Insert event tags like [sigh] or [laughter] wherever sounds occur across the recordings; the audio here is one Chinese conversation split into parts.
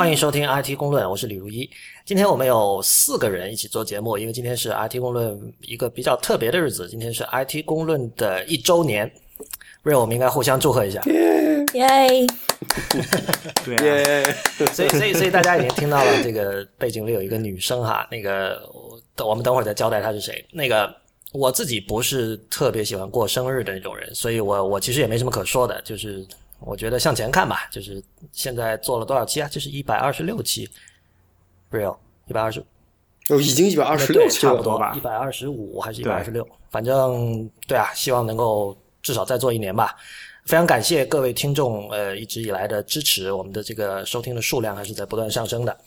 欢迎收听 IT 公论，我是李如一。今天我们有四个人一起做节目，因为今天是 IT 公论一个比较特别的日子，今天是 IT 公论的一周年。瑞，我们应该互相祝贺一下。耶！[laughs] 对耶、所以，所以，所以大家已经听到了，这个背景里有一个女生哈，那个我我们等会儿再交代她是谁。那个我自己不是特别喜欢过生日的那种人，所以我我其实也没什么可说的，就是我觉得向前看吧。就是现在做了多少期啊？这是一百二十六期，real 一百二十哦，已经一百二十，六期了差不多吧一百二十五还是一百二十六，反正对啊，希望能够至少再做一年吧。非常感谢各位听众，呃，一直以来的支持，我们的这个收听的数量还是在不断上升的。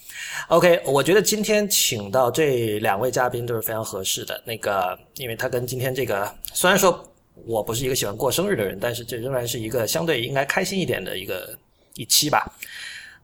OK，我觉得今天请到这两位嘉宾都是非常合适的。那个，因为他跟今天这个，虽然说我不是一个喜欢过生日的人，但是这仍然是一个相对应该开心一点的一个一期吧。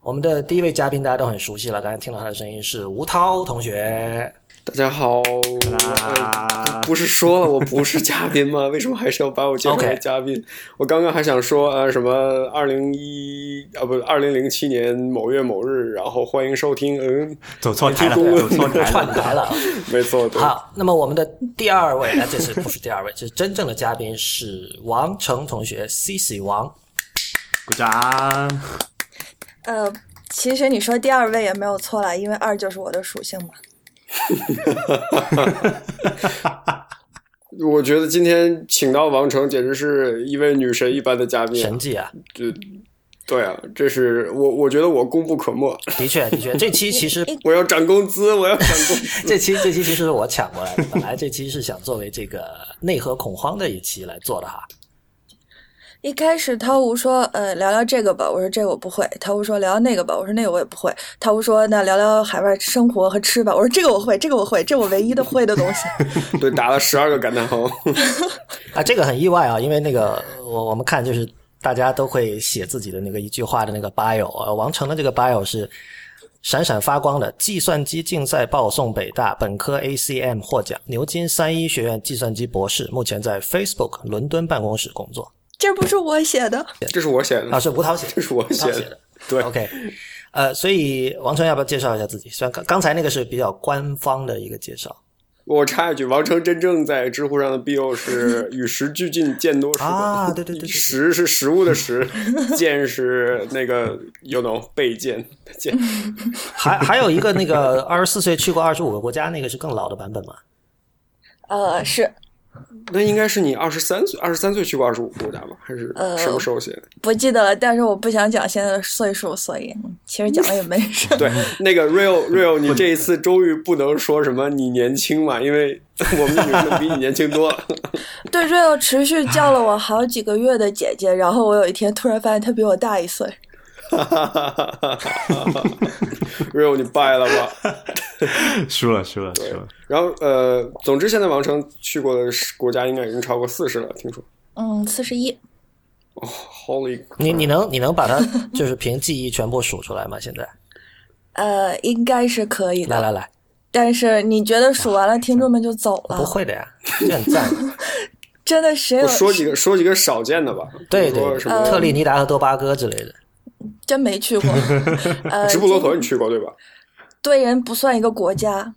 我们的第一位嘉宾大家都很熟悉了，刚才听到他的声音是吴涛同学。大家好，啦呃不是说了我不是嘉宾吗？[laughs] 为什么还是要把我介绍为 OK 嘉宾我刚刚还想说呃什么二零一啊不二零零七年某月某日，然后欢迎收听，嗯，走错台了，走错台了。串台了。[laughs] 没错，对，好，那么我们的第二位，那这次不是第二位，[laughs] 这是真正的嘉宾是王成同学，C C 王。鼓掌！呃，其实你说第二位也没有错啦，因为二就是我的属性嘛。[laughs] 我觉得今天请到王成简直是一位女神一般的嘉宾啊，神迹啊！对对啊，这是我我觉得我功不可没，的确，的确，这期其实我要涨工资，我要涨工资。[laughs] 这期这期其实是我抢过来的，本来这期是想作为这个内核恐慌的一期来做的哈。一开始涛吴说，呃，聊聊这个吧，我说这个我不会。涛吴说聊聊那个吧，我说那个我也不会。涛吴说那聊聊海外生活和吃吧，我说这个我会，这个我会，这我唯一的会的东西。[laughs] 对，打了十二个感叹号。[laughs] 啊，这个很意外啊，因为那个我我们看就是大家都会写自己的那个一句话的那个 bio，呃，王成的这个 bio 是闪闪发光的，计算机竞赛报送北大本科 ACM 获奖，牛津三一学院计算机博士，目前在 Facebook 伦敦办公室工作。这不是我写的，这是我写的啊，是吴涛写的，这是我写的写的。对 OK，呃，所以王成要不要介绍一下自己？虽然刚刚才那个是比较官方的一个介绍我插一句，王成真正在知乎上的 bio 是 [laughs] 与时俱进，见多识广。啊，[laughs] 对对对对对，食是食物的食，[laughs] 见是那个 you know 备件的见。还还有一个那个二十四岁去过二十五个国家，那个是更老的版本吗？呃，是那应该是你二十三岁，二十三岁去过二十五个国家吧？还是呃什么时候写的？不记得了，但是我不想讲现在的岁数，所以嗯其实讲了也没事。[laughs] 对，那个 real real，你这一次终于不能说什么你年轻嘛，因为 [laughs] 我们的女生比你年轻多了。[laughs] 对，real 持续叫了我好几个月的姐姐，然后我有一天突然发现她比我大一岁。real，你败了吧？[laughs] 输了，输了，输了。然后呃，总之现在王成去过的国家应该已经超过四十了，听说。嗯，四十一。Holy，你你能你能把它就是凭记忆全部数出来吗？现在 [laughs] 呃，应该是可以的。来来来，但是你觉得数完了，听众们就走了？不，会的呀，这很赞。[laughs] 真的谁说几个说几个少见的吧，对对什么特立尼达和多巴哥之类的。真没去过。[laughs] 呃，直布罗陀你去过对吧对人不算一个国家。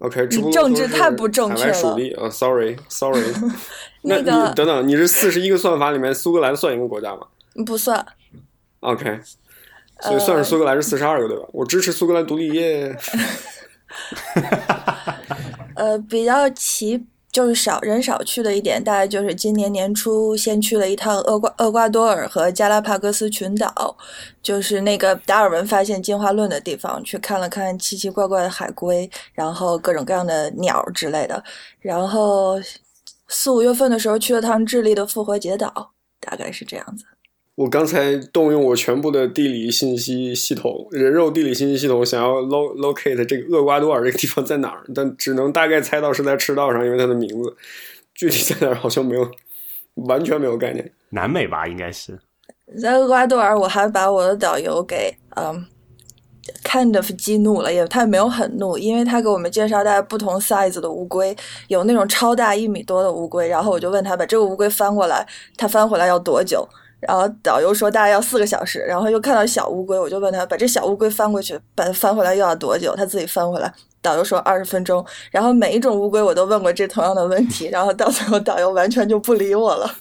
？OK，政治太不正确了地啊，sorry sorry。[laughs] 那你个等等，你是四十一个算法里面苏格兰算一个国家吗不算。？OK，所以算是苏格兰是四十二个对吧？我支持苏格兰独立耶。[laughs] 呃，比较奇就是少人少去的一点，大概就是今年年初先去了一趟厄瓜厄瓜多尔和加拉帕戈斯群岛，就是那个达尔文发现进化论的地方，去看了看奇奇怪怪的海龟，然后各种各样的鸟之类的。然后四五月份的时候去了趟智利的复活节岛，大概是这样子。我刚才动用我全部的地理信息系统，人肉地理信息系统，想要 lo locate 这个厄瓜多尔这个地方在哪儿，但只能大概猜到是在赤道上，因为它的名字具体在哪儿好像没有，完全没有概念。南美吧，应该是。在厄瓜多尔，我还把我的导游给嗯 kind of 激怒了，也他也没有很怒，因为他给我们介绍大概不同 size 的乌龟，有那种超大一米多的乌龟，然后我就问他把这个乌龟翻过来，他翻回来要多久？然后导游说大概要四个小时，然后又看到小乌龟，我就问他把这小乌龟翻过去，把它翻回来又要多久？他自己翻回来，导游说二十分钟。然后每一种乌龟我都问过这同样的问题，然后到最后导游完全就不理我了。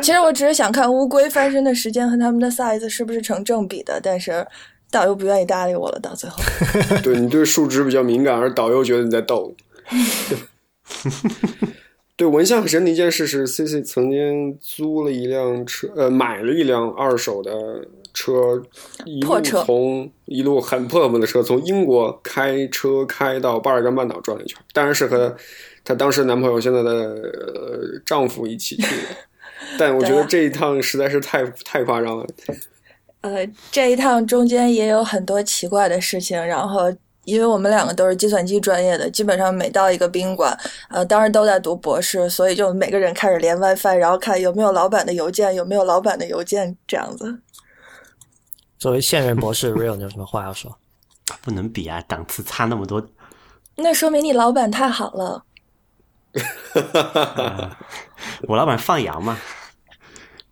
其实我只是想看乌龟翻身的时间和它们的 size 是不是成正比的，但是导游不愿意搭理我了。到最后，对你对数值比较敏感，而导游觉得你在逗。[laughs] 对，我印象很深的一件事是，C C 曾经租了一辆车，呃，买了一辆二手的车，一路破车从一路很破很破的车，从英国开车开到巴尔干半岛转了一圈，当然是和她当时男朋友现在的、呃、丈夫一起去的。[laughs] 但我觉得这一趟实在是太太夸张了，呃，这一趟中间也有很多奇怪的事情，然后。因为我们两个都是计算机专业的，基本上每到一个宾馆，呃，当时都在读博士，所以就每个人开始连 WiFi，然后看有没有老板的邮件，有没有老板的邮件这样子。作为现任博士，Real，你有什么话要说？[laughs] 不能比啊，档次差那么多。那说明你老板太好了。[laughs] [laughs] 我老板放羊嘛，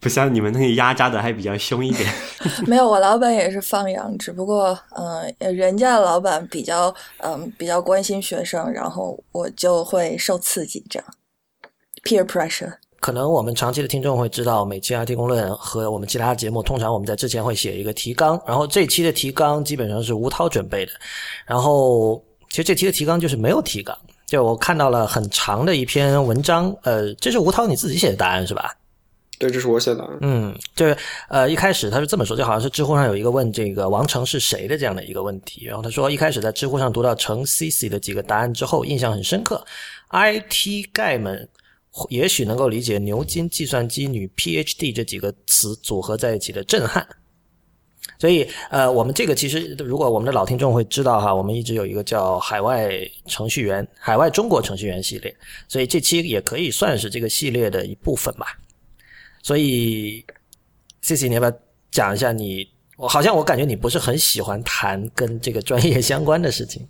不像你们那个压榨的还比较凶一点。[laughs] [laughs] 没有，我老板也是放养，只不过嗯、呃，人家的老板比较嗯、比较关心学生，然后我就会受刺激，这样 peer pressure。可能我们长期的听众会知道，每期 IT 公论和我们其他的节目，通常我们在之前会写一个提纲，然后这期的提纲基本上是吴涛准备的，然后其实这期的提纲就是没有提纲，就我看到了很长的一篇文章，呃，这是吴涛你自己写的答案是吧？对，这是我写的。嗯，就是呃，一开始他是这么说，就好像是知乎上有一个问这个王成是谁的这样的一个问题，然后他说一开始在知乎上读到程 CC 的几个答案之后，印象很深刻，IT 盖们也许能够理解牛津计算机女 PhD 这几个词组合在一起的震撼。所以，呃，我们这个其实，如果我们的老听众会知道哈，我们一直有一个叫海外程序员、海外中国程序员系列，所以这期也可以算是这个系列的一部分吧。所以，C C，你要不要讲一下你？我好像我感觉你不是很喜欢谈跟这个专业相关的事情。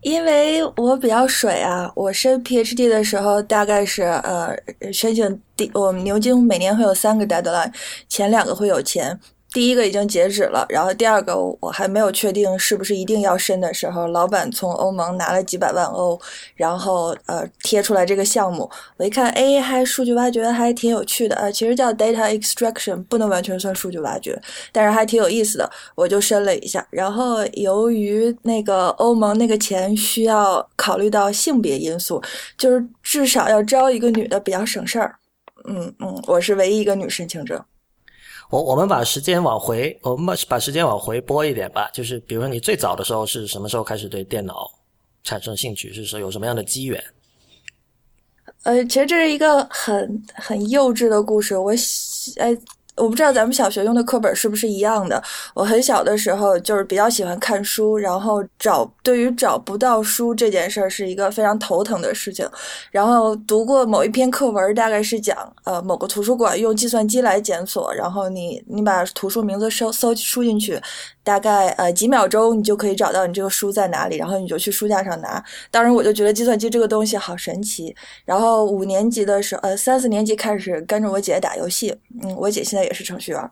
因为我比较水啊，我申 PhD 的时候大概是呃申请第我们牛津每年会有三个 deadline，前两个会有钱。第一个已经截止了，然后第二个我还没有确定是不是一定要申的时候，老板从欧盟拿了几百万欧，然后呃贴出来这个项目，我一看，哎，还数据挖掘还挺有趣的啊、呃，其实叫 data extraction，不能完全算数据挖掘，但是还挺有意思的，我就申了一下。然后由于那个欧盟那个钱需要考虑到性别因素，就是至少要招一个女的比较省事儿。嗯嗯，我是唯一一个女申请者。我我们把时间往回，我们把时间往回拨一点吧。就是比如说，你最早的时候是什么时候开始对电脑产生兴趣？是说有什么样的机缘？呃，其实这是一个很很幼稚的故事。我哎，我不知道咱们小学用的课本是不是一样的。我很小的时候就是比较喜欢看书，然后找对于找不到书这件事儿是一个非常头疼的事情。然后读过某一篇课文，大概是讲呃某个图书馆用计算机来检索，然后你你把图书名字搜搜输进去。大概呃几秒钟，你就可以找到你这个书在哪里，然后你就去书架上拿。当时我就觉得计算机这个东西好神奇。然后五年级的时候，呃三四年级开始跟着我姐打游戏，嗯，我姐现在也是程序员。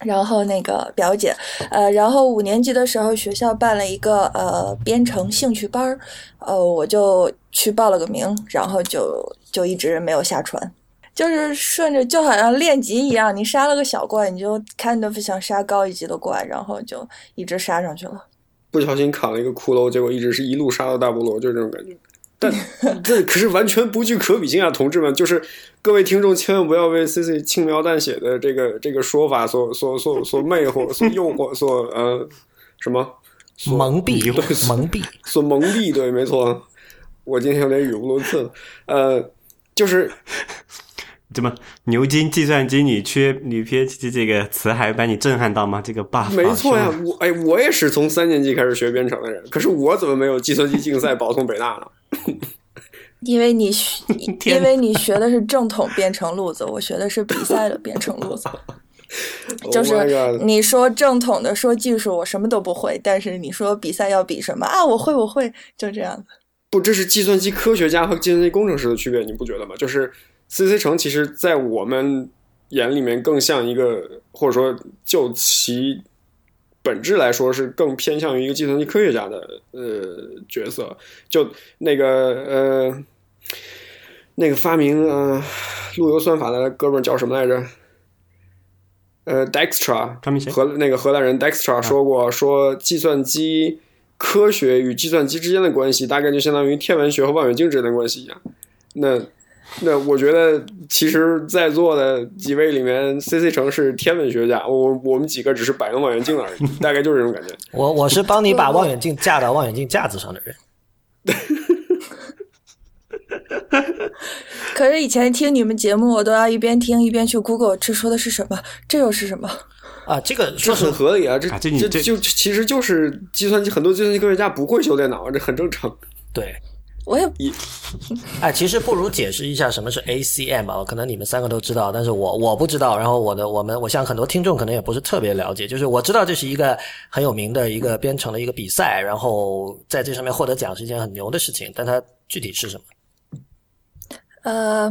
然后那个表姐，呃，然后五年级的时候学校办了一个呃编程兴趣班儿，呃，我就去报了个名，然后就就一直没有下船。就是顺着，就好像练级一样，你杀了个小怪，你就 kind of 想杀高一级的怪，然后就一直杀上去了。不小心砍了一个骷髅，结果一直是一路杀到大菠萝，就这种感觉。但 [laughs] 这可是完全不具可比性啊，同志们！就是各位听众千万不要为 C C 轻描淡写的这个这个说法所所所所魅惑、所诱惑、所呃什么蒙蔽、[laughs] 蒙蔽、所蒙蔽。对，没错，我今天有点语无伦次了。呃，就是。怎么牛津计算机女缺女 PhD 这个词还把你震撼到吗？这个 buff 没错呀，我哎，我也是从三年级开始学编程的人，可是我怎么没有计算机竞赛保送北大呢？[laughs] 因为你学，[laughs] 因为你学的是正统编程路子，我学的是比赛的编程路子。[laughs] 就是你说正统的说技术，我什么都不会，但是你说比赛要比什么啊？我会，我会，就这样子。不，这是计算机科学家和计算机工程师的区别，你不觉得吗？就是 C C 城其实，在我们眼里面更像一个，或者说就其本质来说，是更偏向于一个计算机科学家的呃角色。就那个呃，那个发明呃路由算法的哥们儿叫什么来着？呃谁？荷那个荷兰人 Dijkstra 说过，说计算机科学与计算机之间的关系，大概就相当于天文学和望远镜之间的关系一样。那那我觉得，其实，在座的几位里面，C C 城是天文学家，我我们几个只是摆弄望远镜而已，大概就是这种感觉。我我是帮你把望远镜架到望远镜架子上的人。[laughs] 可是以前听你们节目，我都要一边听一边去 Google，这说的是什么？这又是什么？啊，这个这很合理啊，这啊这这这就其实就是计算机，很多计算机科学家不会修电脑啊，这很正常。对。我也 [laughs] 哎，其实不如解释一下什么是 ACM 啊？可能你们三个都知道，但是我我不知道。然后我的我们，我想很多听众可能也不是特别了解。就是我知道这是一个很有名的一个编程的一个比赛，然后在这上面获得奖是一件很牛的事情。但它具体是什么？呃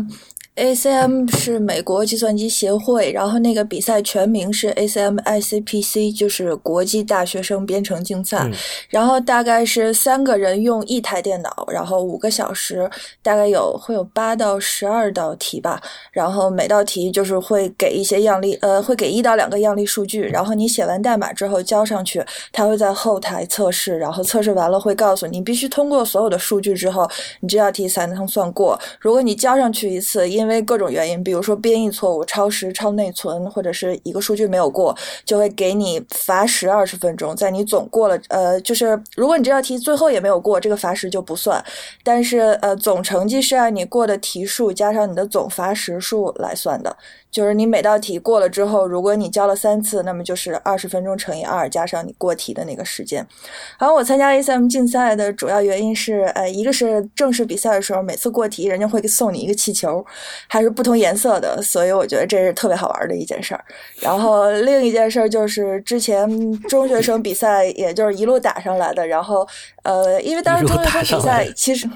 ，ACM 是美国计算机协会，然后那个比赛全名是 ACM ICPC，就是国际大学生编程竞赛。嗯然后大概是三个人用一台电脑，然后五个小时，大概有会有八到十二道题吧。然后每道题就是会给一些样例，呃，会给一到两个样例数据，然后你写完代码之后交上去，他会在后台测试，然后测试完了会告诉你必须通过所有的数据之后，你这道题才能算过。如果你交上去一次，因为因为各种原因，比如说编译错误、超时、超内存，或者是一个数据没有过，就会给你罚时二十分钟。在你总过了，呃，就是如果你这道题最后也没有过，这个罚时就不算。但是呃，总成绩是按你过的题数加上你的总罚时数来算的。就是你每道题过了之后，如果你交了三次，那么就是二十分钟乘以二加上你过题的那个时间。然后我参加 ACM 竞赛的主要原因是，呃，一个是正式比赛的时候，每次过题人家会送你一个气球，还是不同颜色的，所以我觉得这是特别好玩的一件事儿。然后 [laughs] 另一件事儿就是之前中学生比赛，也就是一路打上来的。然后呃，因为当时中学生比赛其实。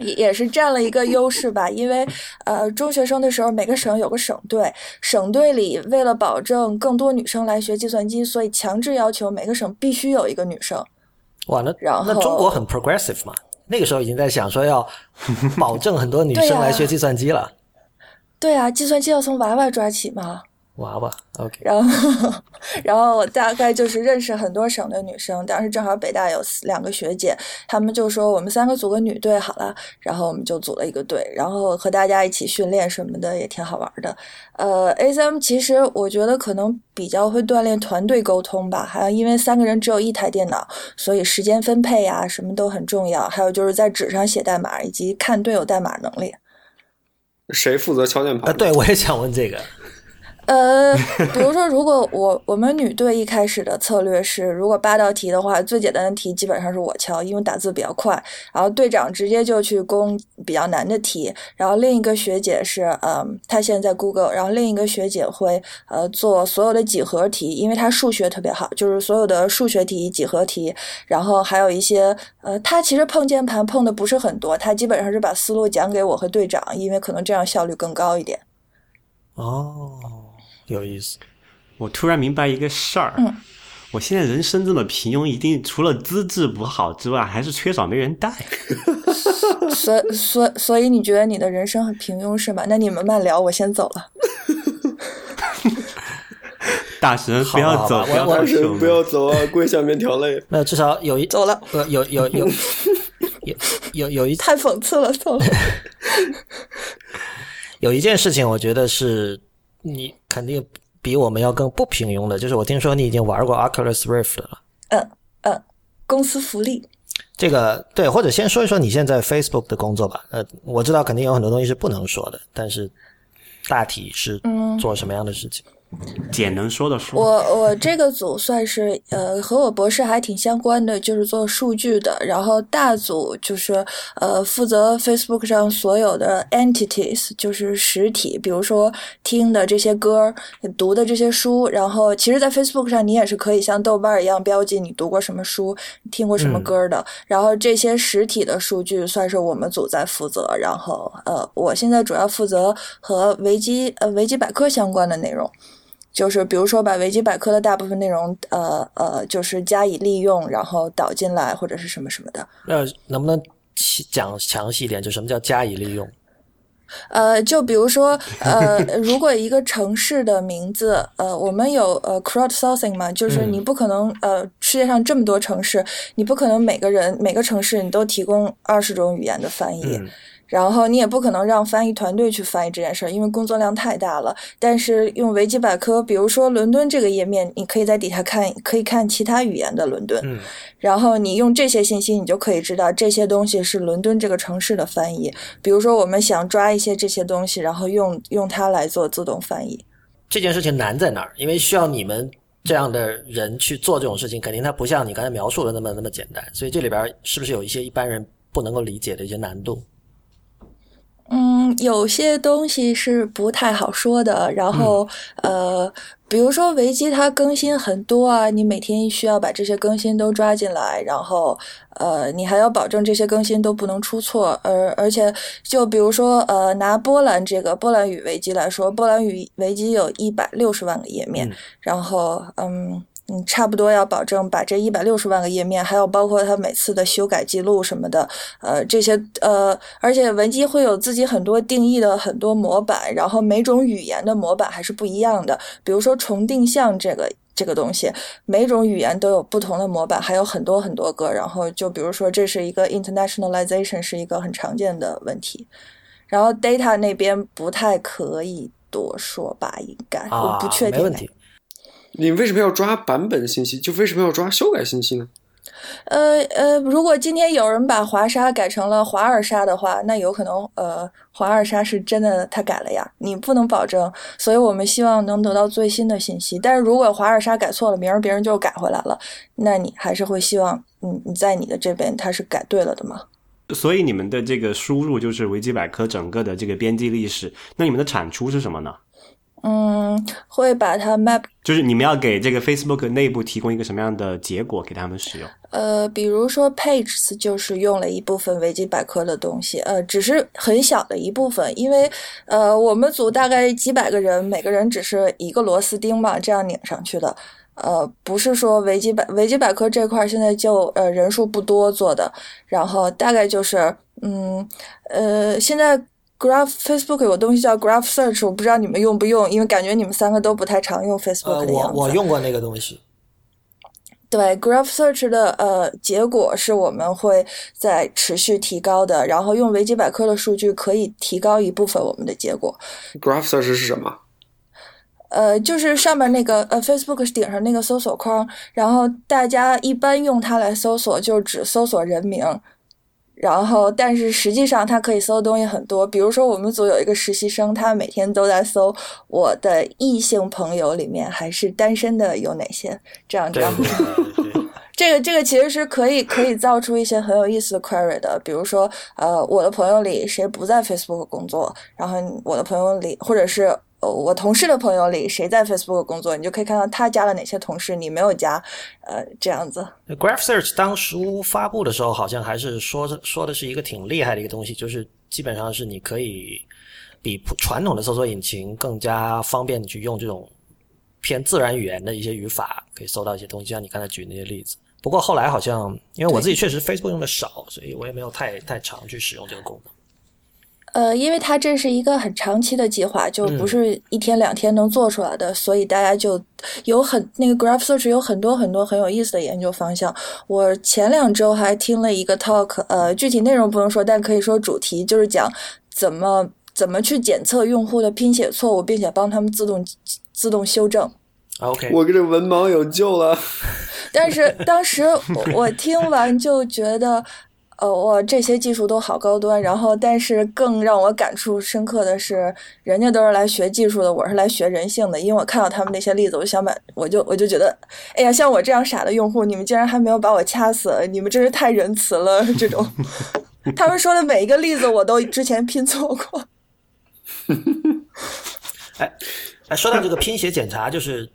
也也是占了一个优势吧，因为呃，中学生的时候每个省有个省队，省队里为了保证更多女生来学计算机，所以强制要求每个省必须有一个女生。哇，那然后那中国很 progressive 嘛？那个时候已经在想说要保证很多女 [laughs] 生来学计算机了。对啊，计算机要从娃娃抓起嘛。娃娃，OK。然后，[laughs] 然后我大概就是认识很多省的女生，当时正好北大有两个学姐，她们就说我们三个组个女队好了，然后我们就组了一个队，然后和大家一起训练什么的也挺好玩的。呃，ASM 其实我觉得可能比较会锻炼团队沟通吧，还有因为三个人只有一台电脑，所以时间分配呀、什么都很重要，还有就是在纸上写代码以及看队友代码能力。谁负责敲键盘？啊，对，我也想问这个。呃，比如说，如果我 [laughs] 我们女队一开始的策略是，如果八道题的话，最简单的题基本上是我敲，因为打字比较快，然后队长直接就去攻比较难的题，然后另一个学姐是，嗯，她现在在 Google，然后另一个学姐会呃做所有的几何题，因为她数学特别好，就是所有的数学题、几何题，然后还有一些呃，她其实碰键盘碰的不是很多，她基本上是把思路讲给我和队长，因为可能这样效率更高一点。哦，有意思。我突然明白一个事儿，嗯我现在人生这么平庸，一定除了资质不好之外，还是缺少没人带。所所所以你觉得你的人生很平庸是吗？那你们慢聊，我先走了。大神不要走，好吧我我不要太凶大神不要走啊，跪下面条泪。那至少有一走了，呃，有有有 [laughs] 有有有一太讽刺了，走了。[laughs] 有一件事情，我觉得是你肯定比我们要更不平庸的，就是我听说你已经玩过 Oculus Rift 了。嗯嗯，公司福利。这个对，或者先说一说你现在 Facebook 的工作吧。呃，我知道肯定有很多东西是不能说的，但是大体是嗯做什么样的事情？简能说的说。我我这个组算是呃和我博士还挺相关的，就是做数据的。然后大组就是呃负责 Facebook 上所有的 entities，就是实体，比如说听的这些歌、读的这些书。然后其实，在 Facebook 上你也是可以像豆瓣一样标记你读过什么书、听过什么歌的。然后这些实体的数据算是我们组在负责。然后呃，我现在主要负责和维基呃维基百科相关的内容。就是比如说把维基百科的大部分内容，呃呃，就是加以利用，然后导进来或者是什么什么的。那能不能讲详细一点？就什么叫加以利用？呃，就比如说，呃，如果一个城市的名字，呃，我们有呃 crowdsourcing 嘛，就是你不可能，呃，世界上这么多城市，你不可能每个人每个城市你都提供二十种语言的翻译。然后你也不可能让翻译团队去翻译这件事儿，因为工作量太大了。但是用维基百科，比如说伦敦这个页面，你可以在底下看，可以看其他语言的伦敦。嗯。然后你用这些信息，你就可以知道这些东西是伦敦这个城市的翻译。比如说，我们想抓一些这些东西，然后用用它来做自动翻译。这件事情难在哪儿？因为需要你们这样的人去做这种事情，肯定它不像你刚才描述的那么那么简单。所以这里边是不是有一些一般人不能够理解的一些难度？嗯，有些东西是不太好说的。然后，呃，比如说维基它更新很多啊，你每天需要把这些更新都抓进来，然后，呃，你还要保证这些更新都不能出错。而而且，就比如说，呃，拿波兰这个波兰语维基来说，波兰语维基有一百六十万个页面，然后，嗯。你差不多要保证把这一百六十万个页面，还有包括它每次的修改记录什么的，呃，这些呃，而且文基会有自己很多定义的很多模板，然后每种语言的模板还是不一样的。比如说重定向这个这个东西，每种语言都有不同的模板，还有很多很多个。然后就比如说这是一个 internationalization 是一个很常见的问题。然后 data 那边不太可以多说吧，应该我不确定。没问题。你为什么要抓版本信息？就为什么要抓修改信息呢？呃呃，如果今天有人把华沙改成了华尔沙的话，那有可能呃，华尔沙是真的他改了呀。你不能保证，所以我们希望能得到最新的信息。但是如果华尔沙改错了，明儿别人就改回来了，那你还是会希望，你，你在你的这边他是改对了的吗？所以你们的这个输入就是维基百科整个的这个编辑历史，那你们的产出是什么呢？嗯，会把它 map，就是你们要给这个 Facebook 内部提供一个什么样的结果给他们使用？呃，比如说 Pages 就是用了一部分维基百科的东西，呃，只是很小的一部分，因为呃，我们组大概几百个人，每个人只是一个螺丝钉嘛，这样拧上去的，呃，不是说维基百维基百科这块现在就呃人数不多做的，然后大概就是嗯呃现在。Graph Facebook 有个东西叫 Graph Search，我不知道你们用不用，因为感觉你们三个都不太常用 Facebook 的样子。我我用过那个东西。对 Graph Search 的呃结果是我们会在持续提高的，然后用维基百科的数据可以提高一部分我们的结果。Graph Search 是什么？呃，就是上面那个呃 Facebook 顶上那个搜索框，然后大家一般用它来搜索，就只搜索人名。然后，但是实际上，他可以搜的东西很多。比如说，我们组有一个实习生，他每天都在搜我的异性朋友里面还是单身的有哪些，这样这样。[laughs] 这个这个其实是可以可以造出一些很有意思的 query 的。比如说，呃，我的朋友里谁不在 Facebook 工作？然后我的朋友里，或者是。呃，我同事的朋友里谁在 Facebook 工作，你就可以看到他加了哪些同事，你没有加，呃，这样子。Graph Search 当初发布的时候，好像还是说说的是一个挺厉害的一个东西，就是基本上是你可以比传统的搜索引擎更加方便去用这种偏自然语言的一些语法，可以搜到一些东西，像你刚才举那些例子。不过后来好像，因为我自己确实 Facebook 用的少，所以我也没有太太常去使用这个功能。呃，因为它这是一个很长期的计划，就不是一天两天能做出来的，所以大家就有很那个 Graph Search 有很多很多很有意思的研究方向。我前两周还听了一个 talk，呃，具体内容不能说，但可以说主题就是讲怎么怎么去检测用户的拼写错误，并且帮他们自动自动修正。OK，我跟这文盲有救了。[laughs] 但是当时我听完就觉得。呃，我这些技术都好高端。然后，但是更让我感触深刻的是，人家都是来学技术的，我是来学人性的。因为我看到他们那些例子，我就想把，我就我就觉得，哎呀，像我这样傻的用户，你们竟然还没有把我掐死，你们真是太仁慈了。这种，[laughs] 他们说的每一个例子，我都之前拼错过。[laughs] 哎，哎，说到这个拼写检查，就是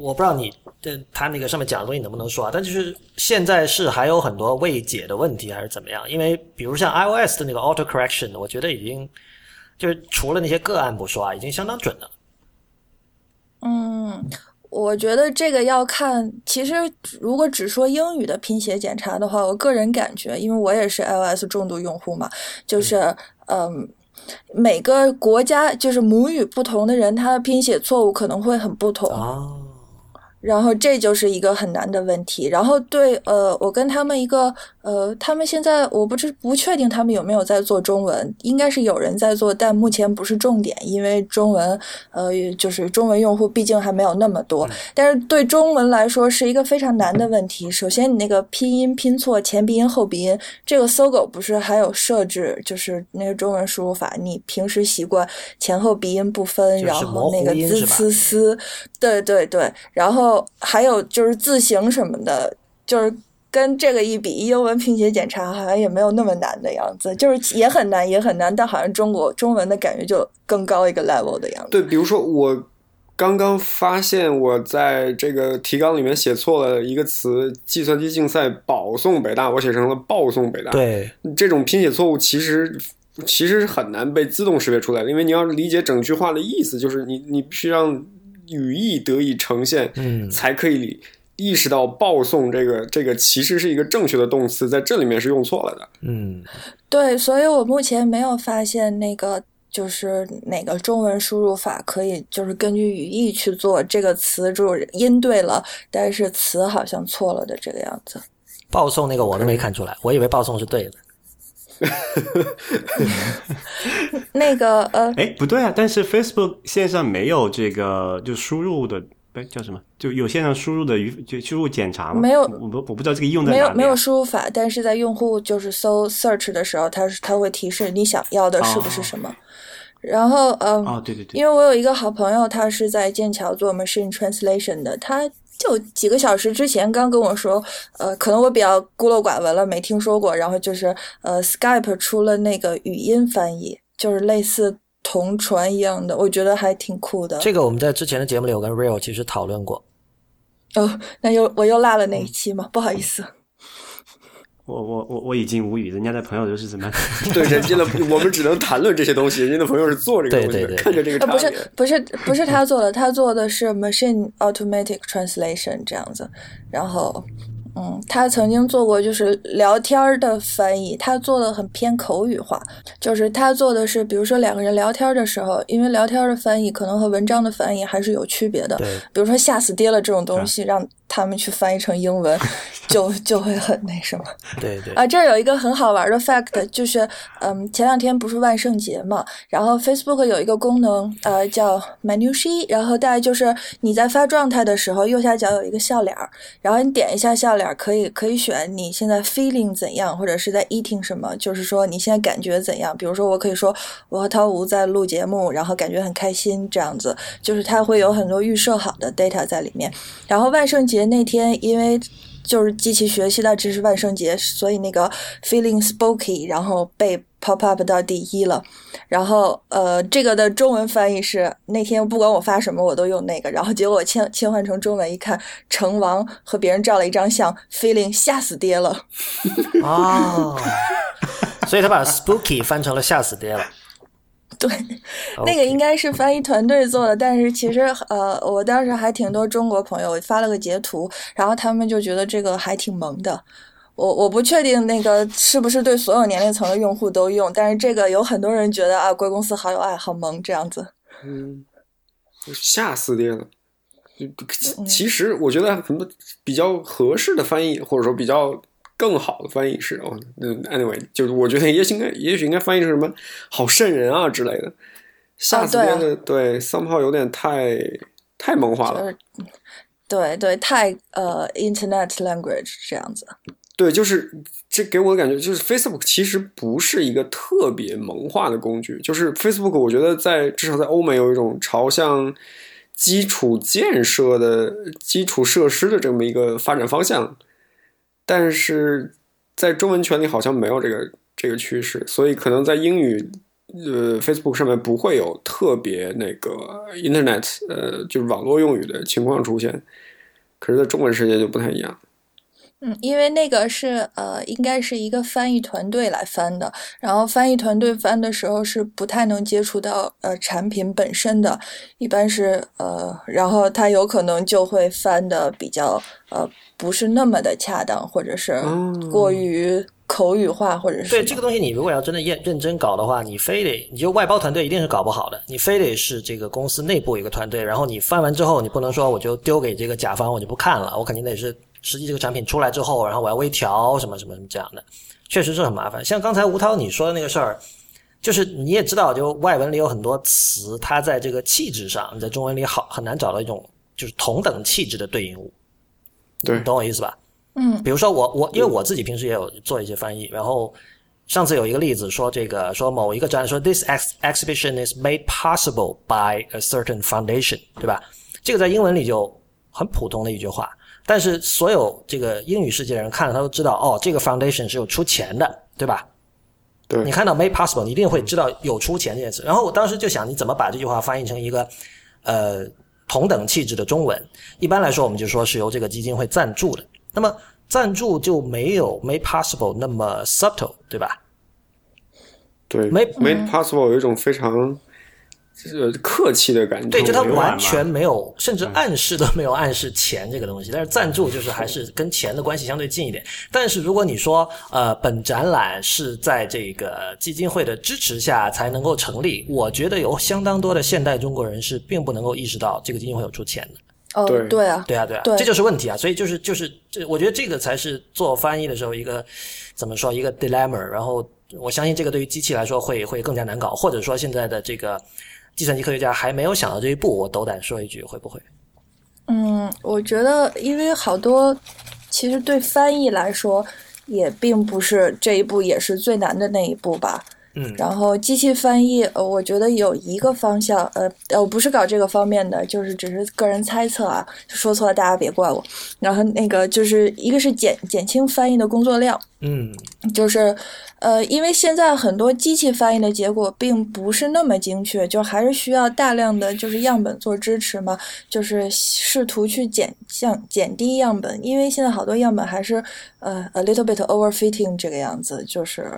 我不知道你这他那个上面讲的东西能不能说啊？但就是现在是还有很多未解的问题，还是怎么样？因为比如像 iOS 的那个 Auto Correction，我觉得已经就是除了那些个案不说啊，已经相当准了。嗯，我觉得这个要看，其实如果只说英语的拼写检查的话，我个人感觉，因为我也是 iOS 重度用户嘛，就是嗯。每个国家就是母语不同的人，他的拼写错误可能会很不同。然后这就是一个很难的问题。然后对，呃，我跟他们一个，呃，他们现在我不知不确定他们有没有在做中文，应该是有人在做，但目前不是重点，因为中文，呃，就是中文用户毕竟还没有那么多。但是对中文来说是一个非常难的问题。首先，你那个拼音拼错前鼻音后鼻音，这个搜狗不是还有设置，就是那个中文输入法，你平时习惯前后鼻音不分，然后那个滋呲丝，对对对，然后。还有就是字形什么的，就是跟这个一比，英文拼写检查好像也没有那么难的样子，就是也很难，也很难，但好像中国中文的感觉就更高一个 level 的样子。对，比如说我刚刚发现我在这个提纲里面写错了一个词，计算机竞赛保送北大，我写成了报送北大。对，这种拼写错误其实其实是很难被自动识别出来的，因为你要理解整句话的意思，就是你你必须让。语义得以呈现，嗯，才可以意识到报送这个这个其实是一个正确的动词，在这里面是用错了的。嗯，对，所以我目前没有发现那个就是哪个中文输入法可以就是根据语义去做这个词就是音对了，但是词好像错了的这个样子。报送那个我都没看出来，我以为报送是对的。[laughs] 那个呃，哎，不对啊！但是 Facebook 线上没有这个就输入的，哎，叫什么？就有线上输入的语就输入检查吗？没有，我不我不知道这个用在哪里。没有没有输入法，但是在用户就是搜 search 的时候，它它会提示你想要的是不是什么。然后嗯，哦对对对，因为我有一个好朋友，他是在剑桥做 machine translation 的，他。就几个小时之前刚跟我说，呃，可能我比较孤陋寡闻了，没听说过。然后就是呃，Skype 出了那个语音翻译，就是类似同传一样的，我觉得还挺酷的。这个我们在之前的节目里我跟 Real 其实讨论过。哦，那又我又落了那一期吗？不好意思。我我我我已经无语，人家的朋友都是怎么？[laughs] 对，人家的我们只能谈论这些东西，人家的朋友是做这个东西的，看着这个不是不是不是他做的，他做的是 machine automatic translation 这样子，然后。嗯，他曾经做过就是聊天的翻译，他做的很偏口语化，就是他做的是，比如说两个人聊天的时候，因为聊天的翻译可能和文章的翻译还是有区别的。对，比如说吓死爹了这种东西，让他们去翻译成英文，[laughs] 就就会很那什么。对对。啊，这儿有一个很好玩的 fact，就是嗯，前两天不是万圣节嘛，然后 Facebook 有一个功能，呃，叫 Minushi，然后大概就是你在发状态的时候，右下角有一个笑脸儿，然后你点一下笑脸。可以可以选你现在 feeling 怎样，或者是在 eating 什么，就是说你现在感觉怎样。比如说，我可以说我和涛吴在录节目，然后感觉很开心，这样子，就是它会有很多预设好的 data 在里面。然后万圣节那天，因为就是机器学习的，这是万圣节，所以那个 feeling spooky，然后被 pop up 到第一了。然后呃，这个的中文翻译是那天不管我发什么，我都用那个。然后结果我切切换成中文一看，成王和别人照了一张相，feeling 吓死爹了。[laughs] 哦，所以他把 spooky 翻成了吓死爹了。对，那个应该是翻译团队做的，但是其实呃，我当时还挺多中国朋友发了个截图，然后他们就觉得这个还挺萌的。我我不确定那个是不是对所有年龄层的用户都用，但是这个有很多人觉得啊，贵公司好有爱好萌这样子。嗯，吓死爹了。其实我觉得很多比较合适的翻译，或者说比较。更好的翻译是哦，那 anyway，就是我觉得也应该，也许应该翻译成什么“好瘆人啊”之类的，下次编的。对，somehow 有点太太萌化了。对对，太呃，internet language 这样子。对，就是这给我的感觉就是 Facebook 其实不是一个特别萌化的工具，就是 Facebook 我觉得在至少在欧美有一种朝向基础建设的基础设施的这么一个发展方向，但是在中文圈里好像没有这个这个趋势，所以可能在英语呃 Facebook 上面不会有特别那个 Internet 呃就是网络用语的情况出现，可是在中文世界就不太一样。嗯，因为那个是呃，应该是一个翻译团队来翻的，然后翻译团队翻的时候是不太能接触到呃产品本身的，一般是呃，然后他有可能就会翻的比较呃不是那么的恰当，或者是过于口语化，或者是对这个东西，你如果要真的认认真搞的话，你非得你就外包团队一定是搞不好的，你非得是这个公司内部一个团队，然后你翻完之后，你不能说我就丢给这个甲方，我就不看了，我肯定得是。实际这个产品出来之后，然后我要微调什么什么什么这样的，确实是很麻烦。像刚才吴涛你说的那个事儿，就是你也知道，就外文里有很多词，它在这个气质上，你在中文里好很难找到一种就是同等气质的对应物。对，你懂我意思吧？嗯。比如说我我因为我自己平时也有做一些翻译，然后上次有一个例子说这个说某一个展说 this ex exhibition is made possible by a certain foundation，对吧？这个在英文里就很普通的一句话。但是所有这个英语世界的人看了，他都知道哦，这个 foundation 是有出钱的，对吧？对。你看到 made possible，你一定会知道有出钱这件事。然后我当时就想，你怎么把这句话翻译成一个呃同等气质的中文？一般来说，我们就说是由这个基金会赞助的。那么赞助就没有 made possible 那么 subtle，对吧？对，made made possible 有一种非常。呃，客气的感觉，对，就他完全没有，甚至暗示都没有暗示钱这个东西。但是赞助就是还是跟钱的关系相对近一点。但是如果你说，呃，本展览是在这个基金会的支持下才能够成立，我觉得有相当多的现代中国人是并不能够意识到这个基金会有出钱的。哦，对，对啊，对啊，对啊，这就是问题啊。所以就是就是这，我觉得这个才是做翻译的时候一个怎么说一个 dilemma。然后我相信这个对于机器来说会会更加难搞，或者说现在的这个。计算机科学家还没有想到这一步，我斗胆说一句，会不会？嗯，我觉得，因为好多其实对翻译来说，也并不是这一步也是最难的那一步吧。嗯，然后机器翻译，呃，我觉得有一个方向，呃，我不是搞这个方面的，就是只是个人猜测啊，说错了大家别怪我。然后那个就是一个是减减轻翻译的工作量，嗯，就是，呃，因为现在很多机器翻译的结果并不是那么精确，就还是需要大量的就是样本做支持嘛，就是试图去减降减低样本，因为现在好多样本还是呃 a little bit overfitting 这个样子，就是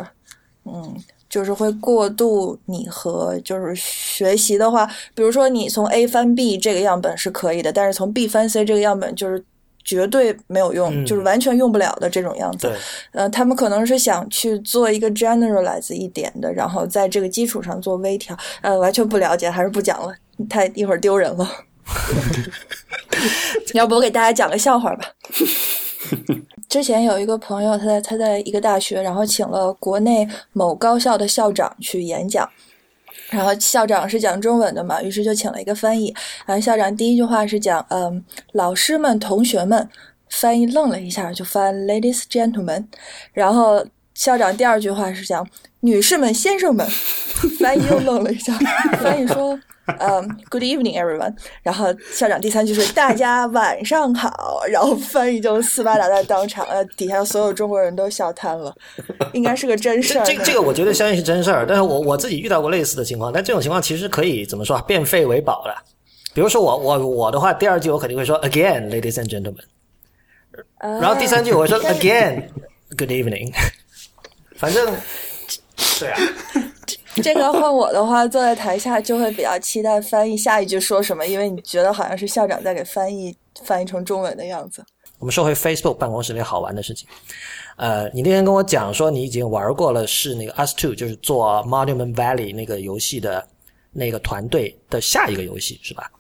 嗯。就是会过度拟合，就是学习的话，比如说你从 A 翻 B 这个样本是可以的，但是从 B 翻 C 这个样本就是绝对没有用，就是完全用不了的这种样子。呃，他们可能是想去做一个 generalize 一点的，然后在这个基础上做微调。呃，完全不了解，还是不讲了，太一会儿丢人了。[laughs] 要不我给大家讲个笑话吧。[laughs] 之前有一个朋友，他在他在一个大学，然后请了国内某高校的校长去演讲，然后校长是讲中文的嘛，于是就请了一个翻译。然后校长第一句话是讲，嗯，老师们、同学们，翻译愣了一下，就翻 ladies gentlemen。然后校长第二句话是讲女士们、先生们，翻译又愣了一下，[laughs] 翻译说。嗯，Good evening, everyone。然后校长第三句是大家晚上好，然后翻译就斯巴达在当场，呃，底下所有中国人都笑瘫了，应该是个真事儿。这这个我觉得相信是真事儿，但是我我自己遇到过类似的情况，但这种情况其实可以怎么说变废为宝的。比如说我我我的话，第二句我肯定会说 Again, ladies and gentlemen。然后第三句我会说 Again, Good evening。反正对啊。这个换我的话，坐在台下就会比较期待翻译下一句说什么，因为你觉得好像是校长在给翻译翻译成中文的样子。我们说回 Facebook 办公室里好玩的事情，呃，你那天跟我讲说你已经玩过了，是那个 Us Two，就是做 Monument Valley 那个游戏的那个团队的下一个游戏是吧？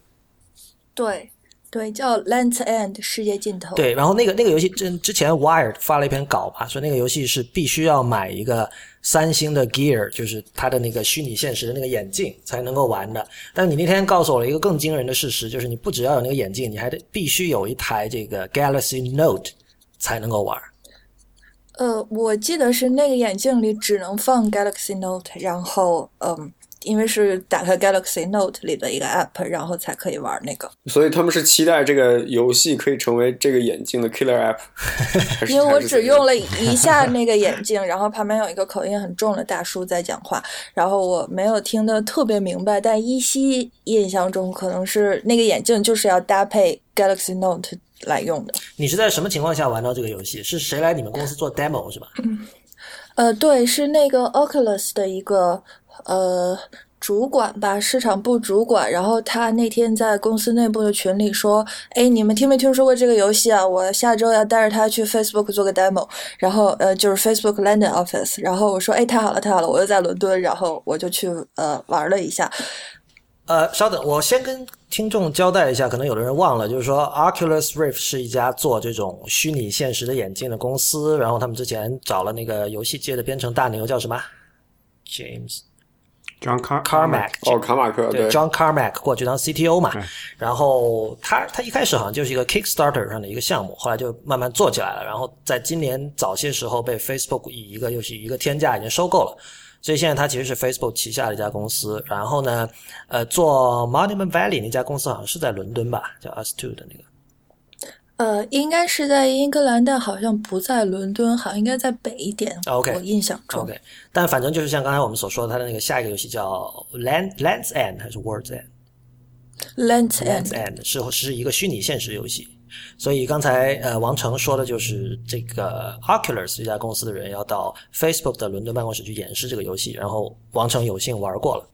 对。对，叫《Land End》世界尽头。对，然后那个那个游戏之之前 Wired 发了一篇稿嘛，说那个游戏是必须要买一个三星的 Gear，就是它的那个虚拟现实的那个眼镜才能够玩的。但你那天告诉我了一个更惊人的事实，就是你不只要有那个眼镜，你还得必须有一台这个 Galaxy Note 才能够玩。呃，我记得是那个眼镜里只能放 Galaxy Note，然后嗯，因为是打开 Galaxy Note 里的一个 app，然后才可以玩那个。所以他们是期待这个游戏可以成为这个眼镜的 killer app，[laughs] 因为我只用了一下那个眼镜，然后旁边有一个口音很重的大叔在讲话，然后我没有听得特别明白，但依稀印象中可能是那个眼镜就是要搭配 Galaxy Note 来用的。你是在什么情况下玩到这个游戏？是谁来你们公司做 demo 是吧？呃，对，是那个 Oculus 的一个呃主管吧，市场部主管。然后他那天在公司内部的群里说：“哎，你们听没听说过这个游戏啊？我下周要带着他去 Facebook 做个 demo。”然后呃，就是 Facebook London office。然后我说：“哎，太好了，太好了！我又在伦敦。”然后我就去呃玩了一下。呃，稍等，我先跟听众交代一下，可能有的人忘了，就是说 Oculus Rift 是一家做这种虚拟现实的眼镜的公司，然后他们之前找了那个游戏界的编程大牛叫什么？James John Car Carmack，哦，卡马克对。John Carmack 过去当 CTO 嘛，然后他他一开始好像就是一个 Kickstarter 上的一个项目，后来就慢慢做起来了，然后在今年早些时候被 Facebook 以一个又是一个天价已经收购了。所以现在他其实是 Facebook 旗下的一家公司，然后呢，呃，做 Monument Valley 那家公司好像是在伦敦吧，叫 Us Two 的那个。呃，应该是在英格兰，但好像不在伦敦，好像应该在北一点。OK 我印象中。OK，但反正就是像刚才我们所说的，它的那个下一个游戏叫 Land Lands End 还是 Words End？Lens Lands and End 是是一个虚拟现实游戏，所以刚才呃王成说的就是这个 Oculus 这家公司的人要到 Facebook 的伦敦办公室去演示这个游戏，然后王成有幸玩过了。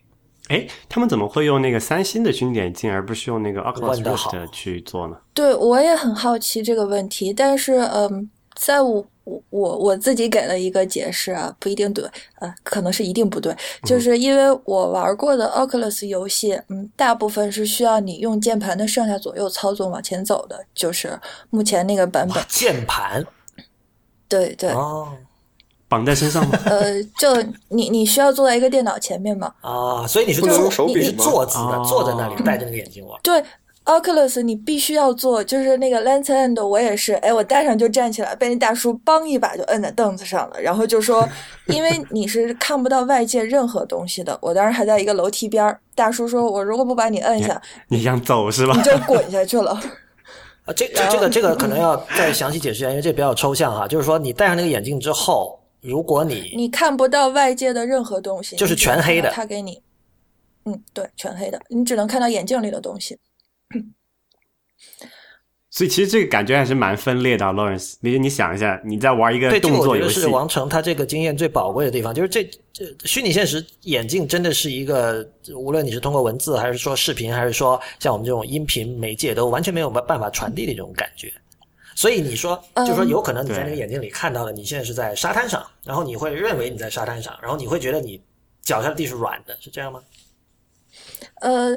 哎，他们怎么会用那个三星的虚拟眼镜，而不是用那个 Oculus 问得好 Rift 去做呢？对，我也很好奇这个问题，但是嗯，在我我我我自己给了一个解释啊，不一定对，呃，可能是一定不对，就是因为我玩过的 Oculus 游戏，嗯，大部分是需要你用键盘的上下左右操作往前走的，就是目前那个版本，，键盘？对对，哦绑在身上吗？[laughs] 呃，就你你需要坐在一个电脑前面吗，啊，所以你是坐用手柄你是坐姿的，哦坐在那里戴着那个眼镜玩。对。Oculus，你必须要做，就是那个 Lens End，我也是，哎，我戴上就站起来，被那大叔梆一把就摁在凳子上了，然后就说，[laughs] 因为你是看不到外界任何东西的。我当时还在一个楼梯边儿，大叔说，我如果不把你摁下，你想走是吧你？就滚下去了。[laughs] 啊，这这这个这个可能要再详细解释一下，因为这比较抽象哈。就是说，你戴上那个眼镜之后，如果你你看不到外界的任何东西，就是全黑的他给你，嗯，对，全黑的，你只能看到眼镜里的东西。[coughs] 所以其实这个感觉还是蛮分裂的啊，Lawrence。你你想一下，你在玩一个动作游戏我觉得是，王成他这个经验最宝贵的地方，就是这这虚拟现实眼镜真的是一个，无论你是通过文字还是说视频，还是说像我们这种音频媒介，都完全没有办法传递的这种感觉。所以你说，就说有可能你在那个眼镜里看到了，你现在是在沙滩上，然后你会认为你在沙滩上，然后你会觉得你脚下的地是软的，是这样吗？呃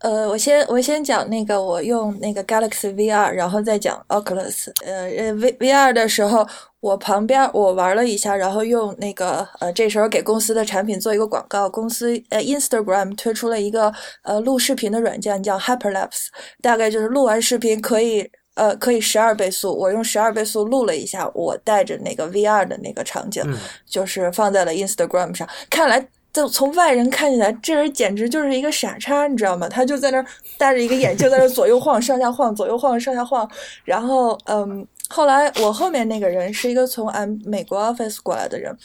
呃，我先我先讲那个我用那个 Galaxy VR，然后再讲 Oculus。呃呃，V VR 的时候，我旁边我玩了一下，然后用那个呃，这时候给公司的产品做一个广告。公司呃 Instagram 推出了一个呃录视频的软件，叫 Hyperlapse，大概就是录完视频可以。呃，可以十二倍速，我用十二倍速录了一下，我带着那个 VR 的那个场景，嗯就是放在了 Instagram 上。看来，就从外人看起来，这人简直就是一个傻叉，你知道吗？他就在那儿戴着一个眼镜，在那儿左右晃、上下晃、左右晃、上下晃。然后，嗯，后来我后面那个人是一个从俺美国 office 过来的人。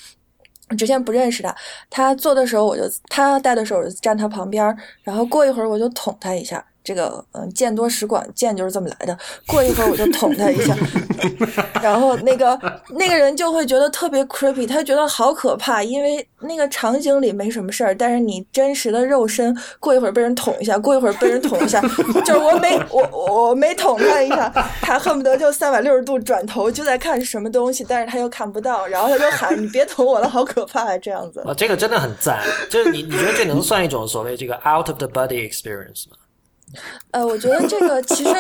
之前不认识他，他做的时候我就他戴的时候我就站他旁边，然后过一会儿我就捅他一下。这个嗯，见多识广，见就是这么来的。过一会儿我就捅他一下，[laughs] 然后那个那个人就会觉得特别 creepy，他觉得好可怕，因为那个场景里没什么事儿，但是你真实的肉身，过一会儿被人捅一下，过一会儿被人捅一下，[laughs] 就是我每我我没捅他一下，他恨不得就三百六十度转头就在看是什么东西，但是他又看不到，然后他就喊你别捅我了，好可怕啊，这样子。啊，这个真的很赞，就是你你觉得这能算一种所谓这个 out of the body experience 吗？呃，我觉得这个其实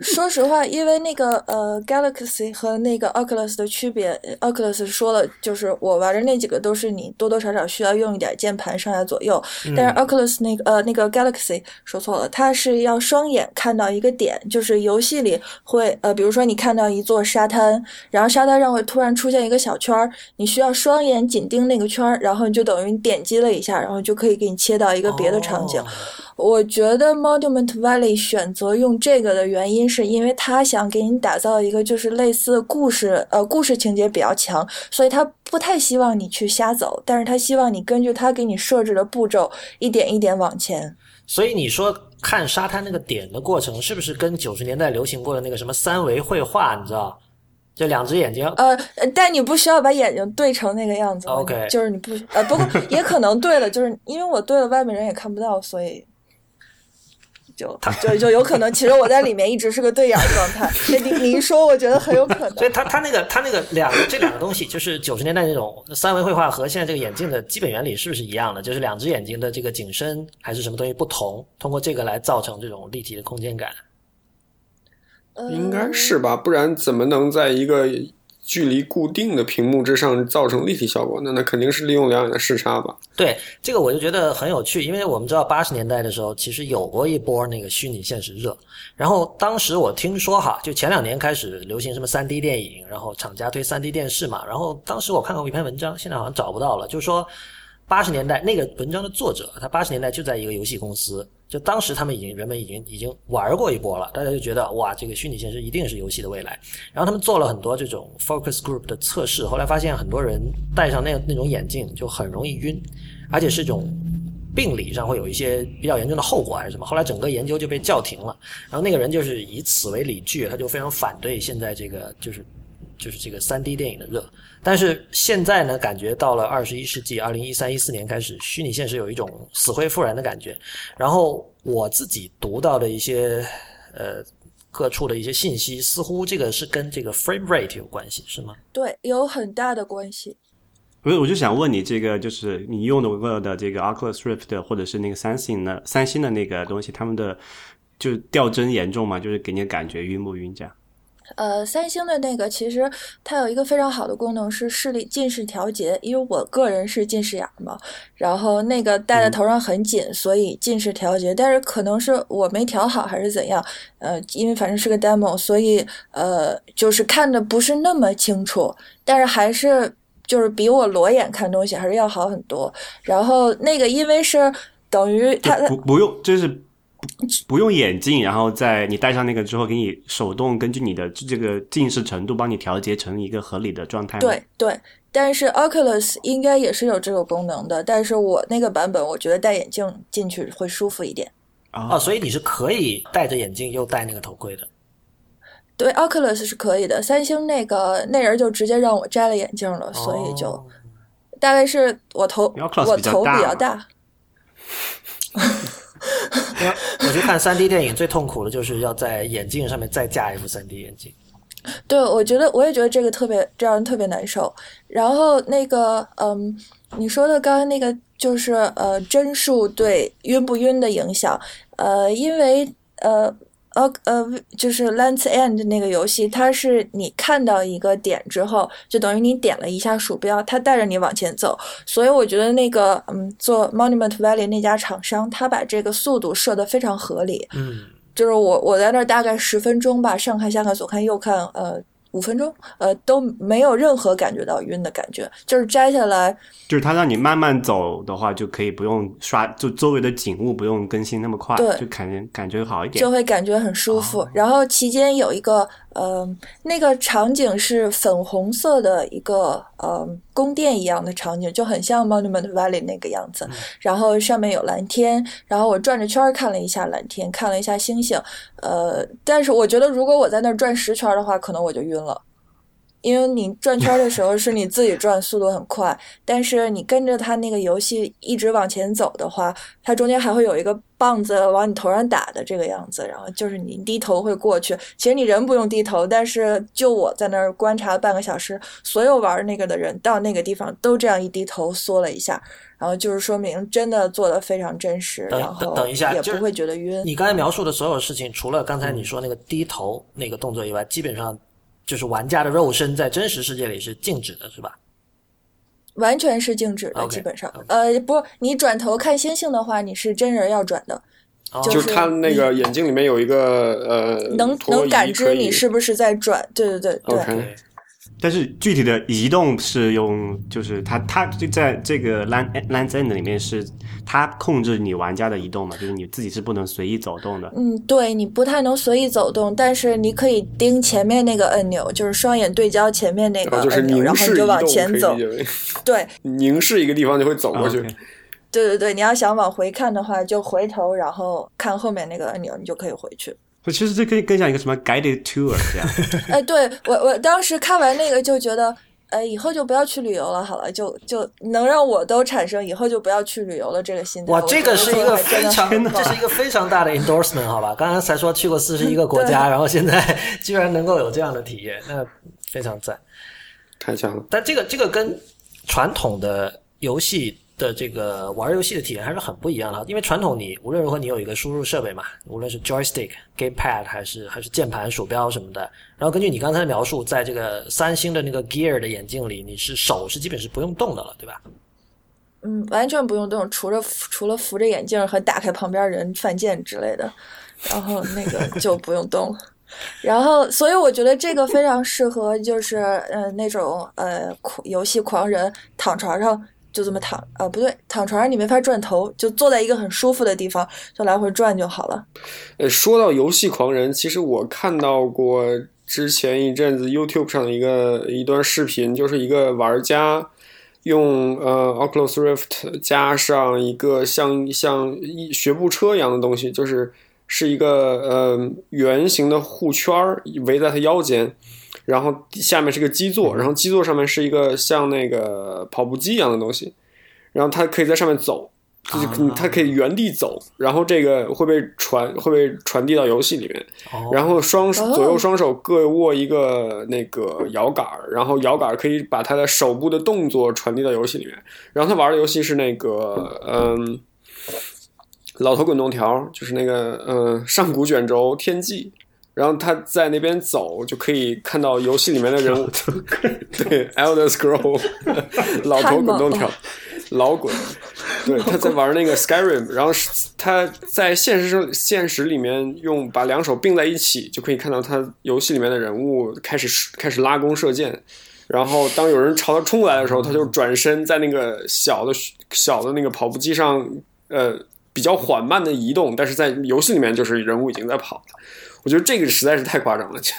说实话，因为那个呃，Galaxy 和那个 Oculus 的区别，Oculus 说了，就是我玩的那几个都是你多多少少需要用一点键盘上下左右，但是 Oculus 那个呃那个 Galaxy 说错了，它是要双眼看到一个点，就是游戏里会呃，比如说你看到一座沙滩，然后沙滩上会突然出现一个小圈儿，你需要双眼紧盯那个圈儿，然后你就等于你点击了一下，然后就可以给你切到一个别的场景。哦我觉得 Monument Valley 选择用这个的原因，是因为他想给你打造一个就是类似故事，呃，故事情节比较强，所以他不太希望你去瞎走，但是他希望你根据他给你设置的步骤，一点一点往前。所以你说看沙滩那个点的过程，是不是跟九十年代流行过的那个什么三维绘画，你知道？就两只眼睛，呃，呃但你不需要把眼睛对成那个样子 OK 就是你不呃，不过也可能对了，就是因为我对了，外面人也看不到，所以就就就有可能，其实我在里面一直是个对眼状态。这你你一说，我觉得很有可能。所以他他那个他那个两个这两个东西，就是九十年代那种三维绘画和现在这个眼镜的基本原理是不是一样的？就是两只眼睛的这个景深还是什么东西不同，通过这个来造成这种立体的空间感。呃应该是吧，不然怎么能在一个距离固定的屏幕之上造成立体效果那？那肯定是利用两眼的视差吧。对这个我就觉得很有趣，因为我们知道八十年代的时候，其实有过一波那个虚拟现实热。然后当时我听说哈，就前两年开始流行什么三 D 电影，然后厂家推三 D 电视嘛。然后当时我看过一篇文章，现在好像找不到了，就是说八十年代那个文章的作者，他八十年代就在一个游戏公司，就当时他们已经人们已经已经玩过一波了，大家就觉得哇，这个虚拟现实一定是游戏的未来。然后他们做了很多这种 focus group 的测试，后来发现很多人戴上那那种眼镜就很容易晕，而且是一种病理上会有一些比较严重的后果还是什么。后来整个研究就被叫停了。然后那个人就是以此为理据，他就非常反对现在这个就是就是这个三 D 电影的热。但是现在呢，感觉到了二十一世纪，二零一三一四年开始，虚拟现实有一种死灰复燃的感觉。然后我自己读到的一些呃各处的一些信息，似乎这个是跟这个 frame rate 有关系，是吗？对，有很大的关系。不是，我就想问你，这个就是你用的过的这个 Oculus Rift 或者是那个三星的三星的那个东西，他们的就掉帧严重吗？就是给你感觉晕不晕这样？呃，三星的那个其实它有一个非常好的功能是视力近视调节，因为我个人是近视眼嘛，然后那个戴在头上很紧，所以近视调节，但是可能是我没调好还是怎样，呃，因为反正是个 demo，所以呃，就是看的不是那么清楚，但是还是就是比我裸眼看东西还是要好很多。然后那个因为是等于它不不用，就是不不用眼镜，然后在你戴上那个之后，给你手动根据你的这个近视程度，帮你调节成一个合理的状态。对对，但是 Oculus 应该也是有这个功能的，但是我那个版本我觉得戴眼镜进去会舒服一点。啊、哦，所以你是可以戴着眼镜又戴那个头盔的。对，Oculus 是可以的，三星那个那人就直接让我摘了眼镜了，所以就哦大概是我头我头比较大，[laughs] [laughs] 我去看三 D 电影，最痛苦的就是要在眼镜上面再加一副三 D 眼镜。对，我觉得我也觉得这个特别这样特别难受。然后那个，嗯，你说的刚刚那个就是呃帧数对晕不晕的影响，呃，因为呃呃呃，就是 Lens End 那个游戏，它是你看到一个点之后，就等于你点了一下鼠标，它带着你往前走。所以我觉得那个嗯，做 Monument Valley 那家厂商，他把这个速度设得非常合理。嗯，就是我我在那儿大概十分钟吧，上看下看左看右看，呃，五分钟，呃，都没有任何感觉到晕的感觉，就是摘下来，就是它让你慢慢走的话，就可以不用刷，就周围的景物不用更新那么快，对就感觉感觉好一点就。会感觉很舒服。然后期间有一个，呃，那个场景是粉红色的一个，呃，宫殿一样的场景，就很像 Monument Valley 那个样子。然后上面有蓝天，然后我转着圈儿看了一下蓝天，看了一下星星，呃，但是我觉得如果我在那儿转十圈儿的话，可能我就晕了。因为你转圈的时候是你自己转，速度很快，但是你跟着它那个游戏一直往前走的话，它中间还会有一个棒子往你头上打的这个样子，然后就是你低头会过去。其实你人不用低头，但是就我在那儿观察半个小时，所有玩那个的人到那个地方都这样一低头缩了一下，然后就是说明真的做的非常真实，然后等等一下也不会觉得晕。你刚才描述的所有事情，除了刚才你说那个低头那个动作以外，基本上就是玩家的肉身在真实世界里是静止的，是吧？完全是静止的基本上。呃，不，你转头看星星的话，你是真人要转的，哦就就是他那个眼睛里面有一个呃，能能感知你是不是在转。对对对对。但是具体的移动是用，就是它它就在这个 Land Lands End 里面是它控制你玩家的移动嘛，就是你自己是不能随意走动的。嗯，对你不太能随意走动，但是你可以盯前面那个按钮，就是双眼对焦前面那个按钮，然后你就往前走 [laughs] 对凝视一个地方就会走过去。对对对，你要想往回看的话，就回头，然后看后面那个按钮，你就可以回去。其实这可以更像一个什么 guided tour 这样。[laughs] 哎，对我我当时看完那个就觉得，哎，以后就不要去旅游了，好了，就就能让我都产生以后就不要去旅游了这个心态。哇，这个是一个非常，这是一个非常大的 endorsement，好吧？刚刚才说去过四十一个国家，然后现在 [laughs] 居然能够有这样的体验，那非常赞。太强了。但这个这个跟传统的游戏的这个玩游戏的体验还是很不一样的，因为传统你无论如何你有一个输入设备嘛，无论是 joystick、gamepad 还是还是键盘、鼠标什么的，然后根据你刚才的描述，在这个三星的那个 Gear 的眼镜里，你是手是基本是不用动的了，对吧？嗯，完全不用动，除了除了扶着眼镜和打开旁边人犯贱之类的，然后那个 [laughs] 就不用动了。然后，所以我觉得这个非常适合，就是呃那种呃狂游戏狂人躺床上就这么躺，啊不对，躺床上你没法转头，就坐在一个很舒服的地方，就来回转就好了。呃，说到游戏狂人，其实我看到过之前一阵子 YouTube 上的一个一段视频，就是一个玩家用呃 Oculus Rift 加上一个像像一学步车一样的东西，就是是一个呃圆形的护圈儿围在他腰间，然后下面是个基座，然后基座上面是一个像那个跑步机一样的东西，然后它可以在上面走。就是啊它可以原地走，然后这个会被传会被传递到游戏里面，哦，然后双左右双手各握一个那个摇杆儿，然后摇杆儿可以把他的手部的动作传递到游戏里面。然后他玩的游戏是那个嗯，老头滚动条，就是那个嗯上古卷轴天际。然后他在那边走，就可以看到游戏里面的人 [laughs] 物，对，Elder Scroll，[laughs] 老头滚动条，老滚，对，他在玩那个 Skyrim，然后是他在现实生现实里面用把两手并在一起，就可以看到他游戏里面的人物开始开始拉弓射箭，然后当有人朝他冲过来的时候，他就转身在那个小的小的那个跑步机上，呃，比较缓慢的移动，但是在游戏里面就是人物已经在跑了。我觉得这个实在是太夸张了，就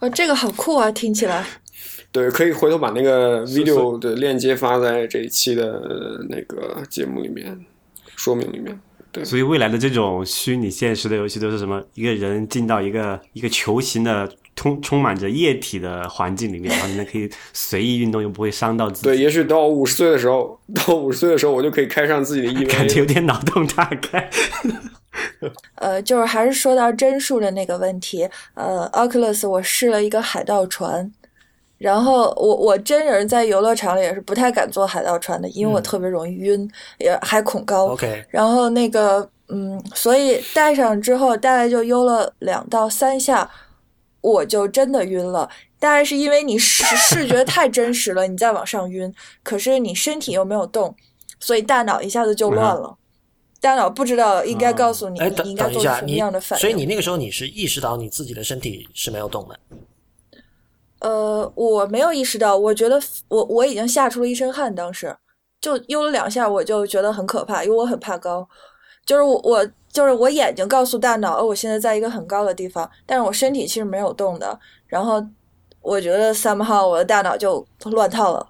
哦，这个好酷啊，听起来。[laughs] 对，可以回头把那个 video 的链接发在这一期的呃那个节目里面说明里面。对所以未来的这种虚拟现实的游戏都是什么？一个人进到一个一个球形的充充满着液体的环境里面，然后你们可以随意运动，又不会伤到自己。对，也许到我五十岁的时候，到五十岁的时候，我就可以开上自己的 E [laughs] 感觉有。点脑洞大开。[laughs] 呃，就是还是说到帧数的那个问题，呃，Oculus 我试了一个海盗船，然后我我真人在游乐场里也是不太敢坐海盗船的，因为我特别容易晕，也还恐高。OK，然后那个嗯，所以戴上之后大概就悠了两到三下，我就真的晕了。大概是因为你视视觉太真实了，你再往上晕，可是你身体又没有动，所以大脑一下子就乱了。大脑不知道应该告诉你，应该做什，么样的反应。所以你那个时候你是意识到你自己的身体是没有动的。呃，我没有意识到，我觉得我我已经吓出了一身汗，当时。就悠了两下，我就觉得很可怕，因为我很怕高，就是我我就是我眼睛告诉大脑，哦，我现在在一个很高的地方，但是我身体其实没有动的，然后我觉得 somehow 我的大脑就乱套了，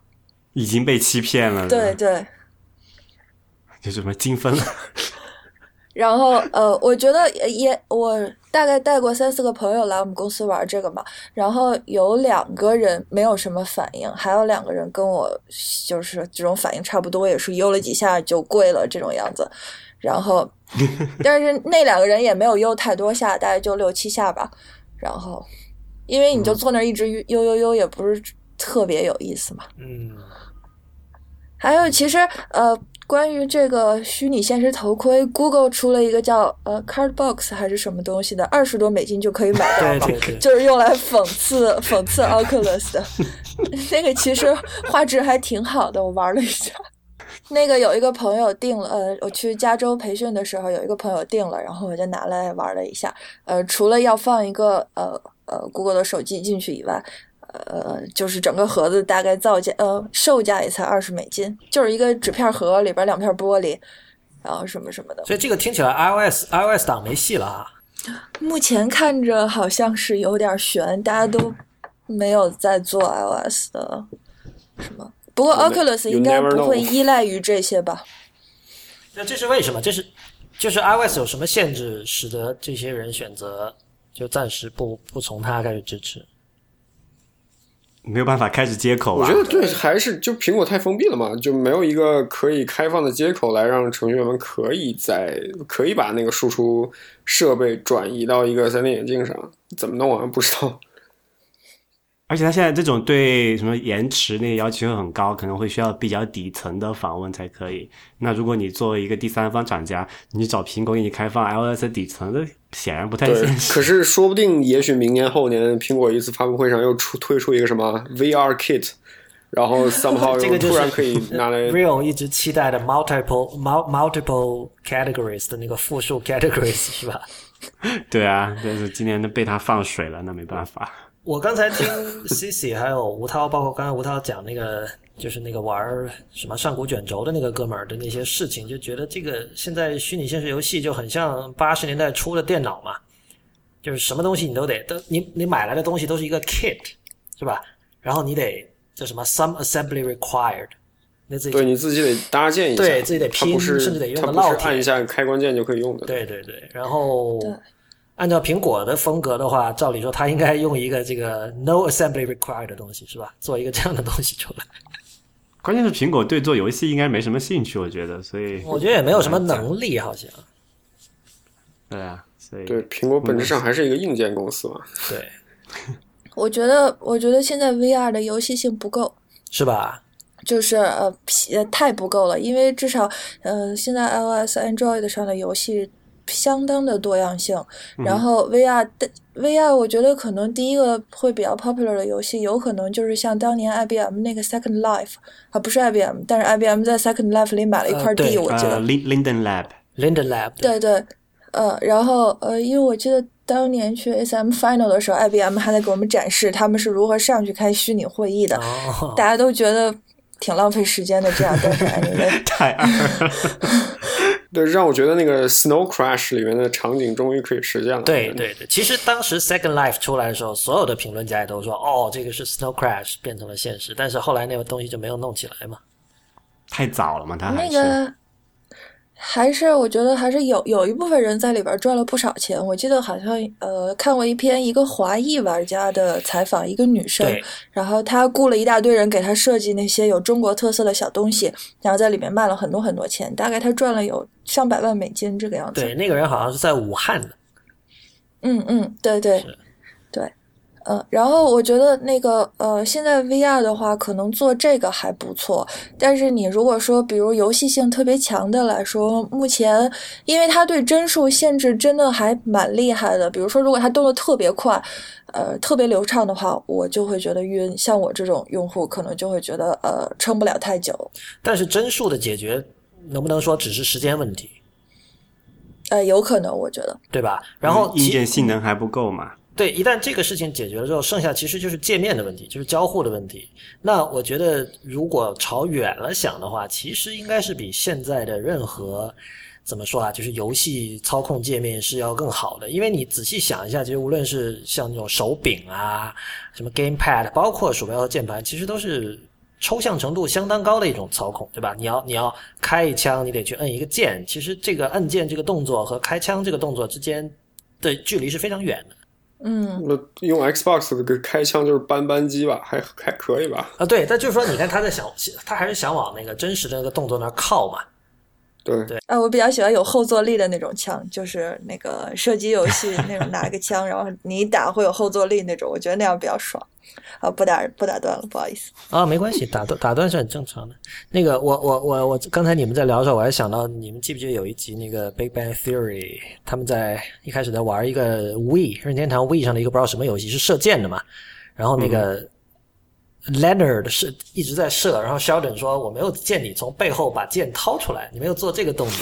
已经被欺骗了，对，对，就什么精分了。[laughs] 然后呃，我觉得也我大概带过三四个朋友来我们公司玩这个嘛，然后有两个人没有什么反应，还有两个人跟我就是这种反应差不多，也是悠了几下就跪了这种样子。然后，[laughs] 但是那两个人也没有悠太多下，大概就六七下吧。然后，因为你就坐那儿一直悠悠悠，也不是特别有意思嘛。嗯，还有，其实呃。关于这个虚拟现实头盔，Google 出了一个叫呃 Cardbox 还是什么东西的，二十多美金就可以买到嘛，[laughs] 就是用来讽刺讽刺 Oculus 的。[laughs] 那个其实画质还挺好的，我玩了一下。那个有一个朋友订了，呃，我去加州培训的时候，有一个朋友订了，然后我就拿来玩了一下。呃，除了要放一个呃呃 Google 的手机进去以外。呃，就是整个盒子大概造价呃售价也才二十美金，就是一个纸片盒里边两片玻璃，然后什么什么的。所以这个听起来 iOS iOS 档没戏了啊。目前看着好像是有点悬，大家都没有在做 iOS 的什么。不过 Oculus 应该不会依赖于这些吧？[laughs] 那这是为什么？这是就是 iOS 有什么限制，使得这些人选择就暂时不不从它开始支持？没有办法开始接口啊我觉得对，还是就苹果太封闭了嘛，就没有一个可以开放的接口来让程序员们可以在可以把那个输出设备转移到一个 3D 眼镜上，怎么弄啊？不知道。而且它现在这种对什么延迟那个要求很高，可能会需要比较底层的访问才可以。那如果你作为一个第三方厂家，你找苹果给你开放 iOS 底层的，显然不太现实。可是说不定，也许明年后年，苹果一次发布会上又出推出一个什么 VR Kit，然后 somehow [laughs] 这个突然可以拿来 [laughs] real 一直期待的 multiple multiple categories 的那个复数 categories 是吧？[laughs] 对啊，但是今年都被他放水了，那没办法。我刚才听 Cici [laughs] 还有吴涛，包括刚才吴涛讲那个，就是那个玩什么上古卷轴的那个哥们儿的那些事情，就觉得这个现在虚拟现实游戏就很像八十年代初的电脑嘛，就是什么东西你都得都你你买来的东西都是一个 kit 是吧？然后你得叫什么 some assembly required，那自己对你自己得搭建一下，对自己得拼，甚至得用个烙铁，按一下开关键就可以用的。对对对，然后。按照苹果的风格的话，照理说它应该用一个这个 no assembly required 的东西，是吧？做一个这样的东西出来。关键是苹果对做游戏应该没什么兴趣，我觉得，所以我觉得也没有什么能力，好像。对啊，所以对苹果本质上还是一个硬件公司嘛。对。我觉得，我觉得现在 VR 的游戏性不够，是吧？就是呃，太不够了，因为至少呃，现在 iOS、Android 上的游戏。相当的多样性，然后 VR 的 VR，我觉得可能第一个会比较 popular 的游戏，有可能就是像当年 IBM 那个 Second Life 啊，不是 IBM，但是 IBM 在 Second Life 里买了一块地，我记得。Linden Lab，Linden Lab。对对，呃，然后呃，因为我记得当年去 SM Final 的时候，IBM 还在给我们展示他们是如何上去开虚拟会议的，大家都觉得挺浪费时间的，这样但是 [laughs] 太二。[laughs] 对，让我觉得那个 Snow Crash 里面的场景终于可以实现了。对对对，其实当时 Second Life 出来的时候，所有的评论家也都说，哦，这个是 Snow Crash 变成了现实。但是后来那个东西就没有弄起来嘛，太早了嘛，他还是。还是我觉得还是有有一部分人在里边赚了不少钱。我记得好像呃看过一篇一个华裔玩家的采访，一个女生，然后她雇了一大堆人给她设计那些有中国特色的小东西，然后在里面卖了很多很多钱，大概她赚了有上百万美金这个样子。对，那个人好像是在武汉的。嗯嗯，对对对。呃，然后我觉得那个呃，现在 VR 的话，可能做这个还不错。但是你如果说，比如游戏性特别强的来说，目前因为它对帧数限制真的还蛮厉害的。比如说，如果它动的特别快，呃，特别流畅的话，我就会觉得晕。像我这种用户，可能就会觉得呃，撑不了太久。但是帧数的解决，能不能说只是时间问题？呃，有可能，我觉得，对吧？然后硬件性能还不够嘛？对，一旦这个事情解决了之后，剩下其实就是界面的问题，就是交互的问题。那我觉得，如果朝远了想的话，其实应该是比现在的任何怎么说啊，就是游戏操控界面是要更好的。因为你仔细想一下，其实无论是像那种手柄啊，什么 gamepad，包括鼠标和键盘，其实都是抽象程度相当高的一种操控，对吧？你要你要开一枪，你得去摁一个键，其实这个按键这个动作和开枪这个动作之间。的距离是非常远的。嗯，那用 Xbox 的个开枪就是扳扳机吧，还还可以吧？啊，对，但就是说，你看他在想，他还是想往那个真实的那个动作那儿靠嘛。对对啊，我比较喜欢有后坐力的那种枪，就是那个射击游戏那种 [laughs] 拿个枪，然后你一打会有后坐力那种，我觉得那样比较爽。啊，不打不打断了，不好意思。啊，没关系，打断打断是很正常的。那个，我我我我刚才你们在聊的时候，我还想到，你们记不记得有一集那个《Big Bang Theory》，他们在一开始在玩一个 Wii 任天堂 Wii 上的一个不知道什么游戏，是射箭的嘛？然后那个 Leonard 是一直在射，然后 Sheldon 说：“我没有见你从背后把剑掏出来，你没有做这个动作。”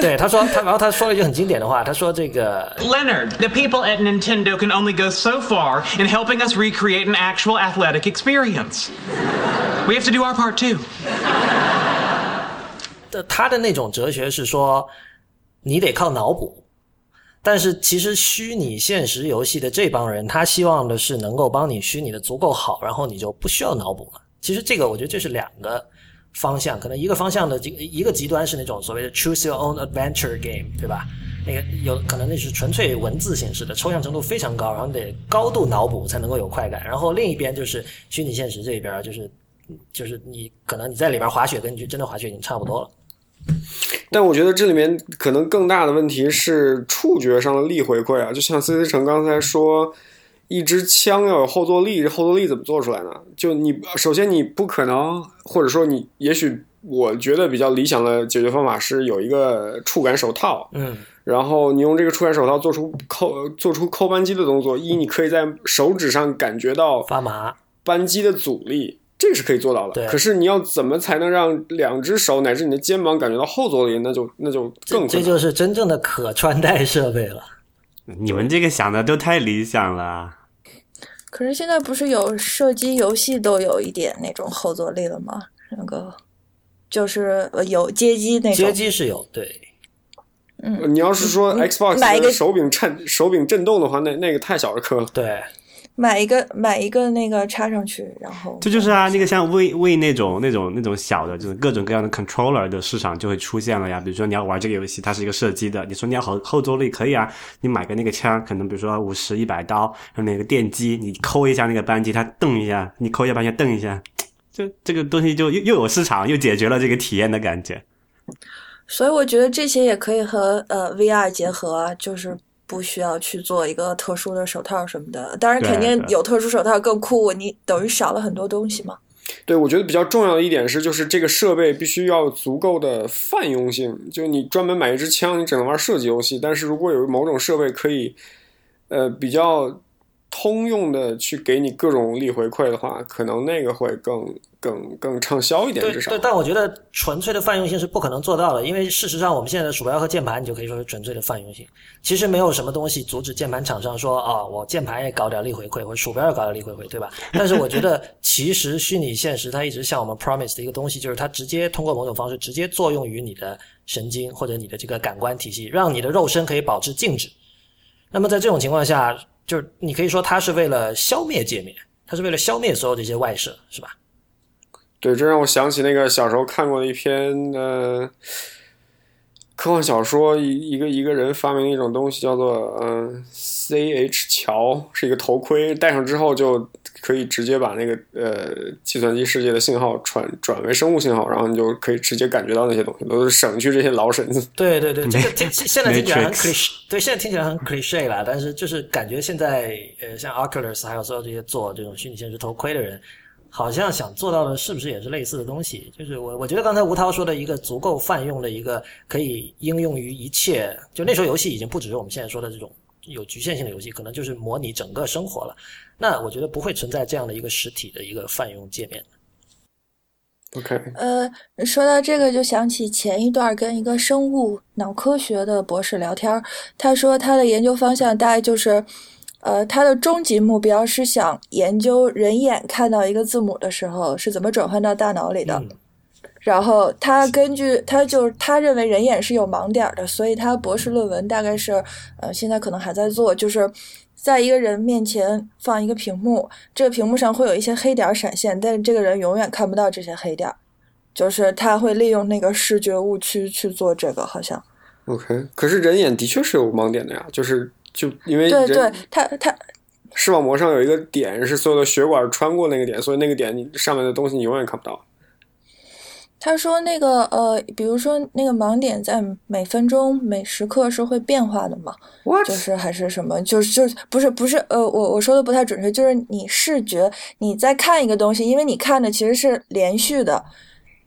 对，他说他，然后他说了一句很经典的话，他说：“这个 Leonard, the people at Nintendo can only go so far in helping us recreate an actual athletic experience. We have to do our part too. 的他的那种哲学是说，你得靠脑补。但是其实虚拟现实游戏的这帮人，他希望的是能够帮你虚拟的足够好，然后你就不需要脑补了。其实这个我觉得这是两个方向，可能一个方向的这一个极端是那种所谓的 choose your own adventure game，对吧？那个有可能那是纯粹文字形式的，抽象程度非常高，然后你得高度脑补才能够有快感。然后另一边就是虚拟现实这边，就是就是你可能你在里面滑雪，跟你去真的滑雪已经差不多了。但我觉得这里面可能更大的问题是触觉上的力回馈啊，就像 C C 成刚才说，一支枪要有后坐力，这后坐力怎么做出来呢？就你首先你不可能，或者说你也许我觉得比较理想的解决方法是有一个触感手套，嗯，然后你用这个触感手套做出扣做出扣扳机的动作，一你可以在手指上感觉到发麻。扳机的阻力，这个是可以做到对的。可是你要怎么才能让两只手乃至你的肩膀感觉到后坐力？那就那就更。这就是真正的可穿戴设备了。你们这个想的都太理想了。可是现在不是有射击游戏都有一点那种后坐力了吗？那个就是呃有街机那种街，机是有对，嗯你要是说嗯 Xbox 买一个手柄颤手柄震动的话，那那个太小儿科了。对，买一个买一个那个插上去，然后这就是啊，那个像为为那种那种那种小的，就是各种各样的 controller 的市场就会出现了呀。比如说你要玩这个游戏，它是一个射击的，你说你要后后坐力可以啊，你买个那个枪，可能比如说五十一百刀，然后那个电机，你抠一下那个扳机，它蹬一下，你抠一下扳机蹬一下，就这个东西就又又有市场，又解决了这个体验的感觉。所以我觉得这些也可以和呃 VR 结合啊，就是不需要去做一个特殊的手套什么的。当然，肯定有特殊手套更酷，你等于少了很多东西嘛。对，我觉得比较重要的一点是，就是这个设备必须要足够的泛用性。就你专门买一支枪，你只能玩射击游戏；但是如果有某种设备可以，呃，比较通用的去给你各种力回馈的话，可能那个会更更更畅销一点，至少对对，。但我觉得纯粹的泛用性是不可能做到的，因为事实上我们现在的鼠标和键盘，你就可以说是纯粹的泛用性。其实没有什么东西阻止键盘厂商说啊、我键盘也搞点力回馈，或者鼠标也搞点力回馈，对吧？[laughs] 但是我觉得，其实虚拟现实它一直向我们 promise 的一个东西，就是它直接通过某种方式直接作用于你的神经或者你的这个感官体系，让你的肉身可以保持静止。那么在这种情况下，就是你可以说它是为了消灭界面，它是为了消灭所有这些外设，是吧？对，这让我想起那个小时候看过的一篇呃科幻小说，一一个一个人发明一种东西，叫做嗯、呃 CH 桥，是一个头盔，戴上之后就可以直接把那个呃计算机世界的信号传转为生物信号，然后你就可以直接感觉到那些东西，都是省去这些劳神子。对对对，这个听现在听起来很 cliché，对，现在听起来很 cliché 啦，但是就是感觉现在呃，像 Oculus 还有所有这些做这种虚拟现实头盔的人，好像想做到的是不是也是类似的东西？就是我我觉得刚才吴涛说的一个足够泛用的一个可以应用于一切，就那时候游戏已经不只是我们现在说的这种有局限性的游戏，可能就是模拟整个生活了。那我觉得不会存在这样的一个实体的一个泛用界面。OK，呃，说到这个，就想起前一段跟一个生物脑科学的博士聊天，他说他的研究方向大概就是，呃，他的终极目标是想研究人眼看到一个字母的时候是怎么转换到大脑里的。嗯然后他根据他就是他认为人眼是有盲点儿的，所以他博士论文大概是呃现在可能还在做，就是在一个人面前放一个屏幕，这个屏幕上会有一些黑点儿闪现，但是这个人永远看不到这些黑点儿，就是他会利用那个视觉误区去做这个，好像。OK，可是人眼的确是有盲点的呀，就是就因为对对，他他视网膜上有一个点是所有的血管穿过那个点，所以那个点你上面的东西你永远看不到。他说那个呃，比如说那个盲点在每分钟每时刻是会变化的嘛，What？就是还是什么，就是就是不是不是呃，我我说的不太准确，就是你视觉你在看一个东西，因为你看的其实是连续的，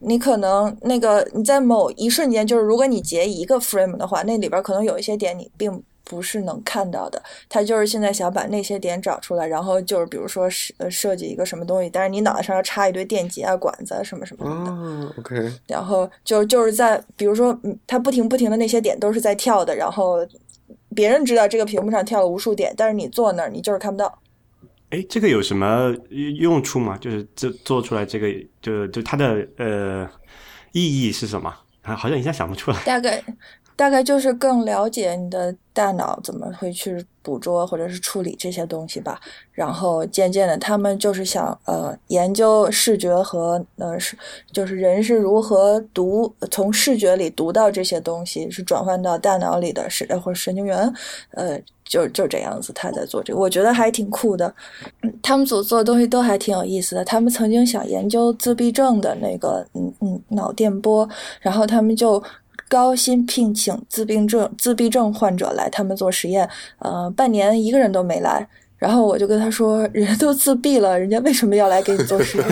你可能那个你在某一瞬间，就是如果你截一个 frame 的话，那里边可能有一些点你并不是能看到的。他就是现在想把那些点找出来，然后就是比如说设呃设计一个什么东西，但是你脑袋上要插一堆电极啊、管子啊什么什么的。哦，OK，然后就就是在比如说，嗯，它不停不停的那些点都是在跳的，然后别人知道这个屏幕上跳了无数点，但是你坐那儿你就是看不到。哎，这个有什么用处吗？就是这做出来这个，就就它的呃意义是什么？啊，好像一下想不出来。大概大概就是更了解你的大脑怎么会去捕捉或者是处理这些东西吧。然后渐渐的，他们就是想呃研究视觉和呃是就是人是如何读从视觉里读到这些东西，是转换到大脑里的神或者神经元，呃。就就这样子，他在做这个，我觉得还挺酷的。他们组做的东西都还挺有意思的。他们曾经想研究自闭症的那个嗯嗯脑电波，然后他们就高薪聘请自闭症自闭症患者来他们做实验，呃，半年一个人都没来。然后我就跟他说：“人家都自闭了，人家为什么要来给你做实验？”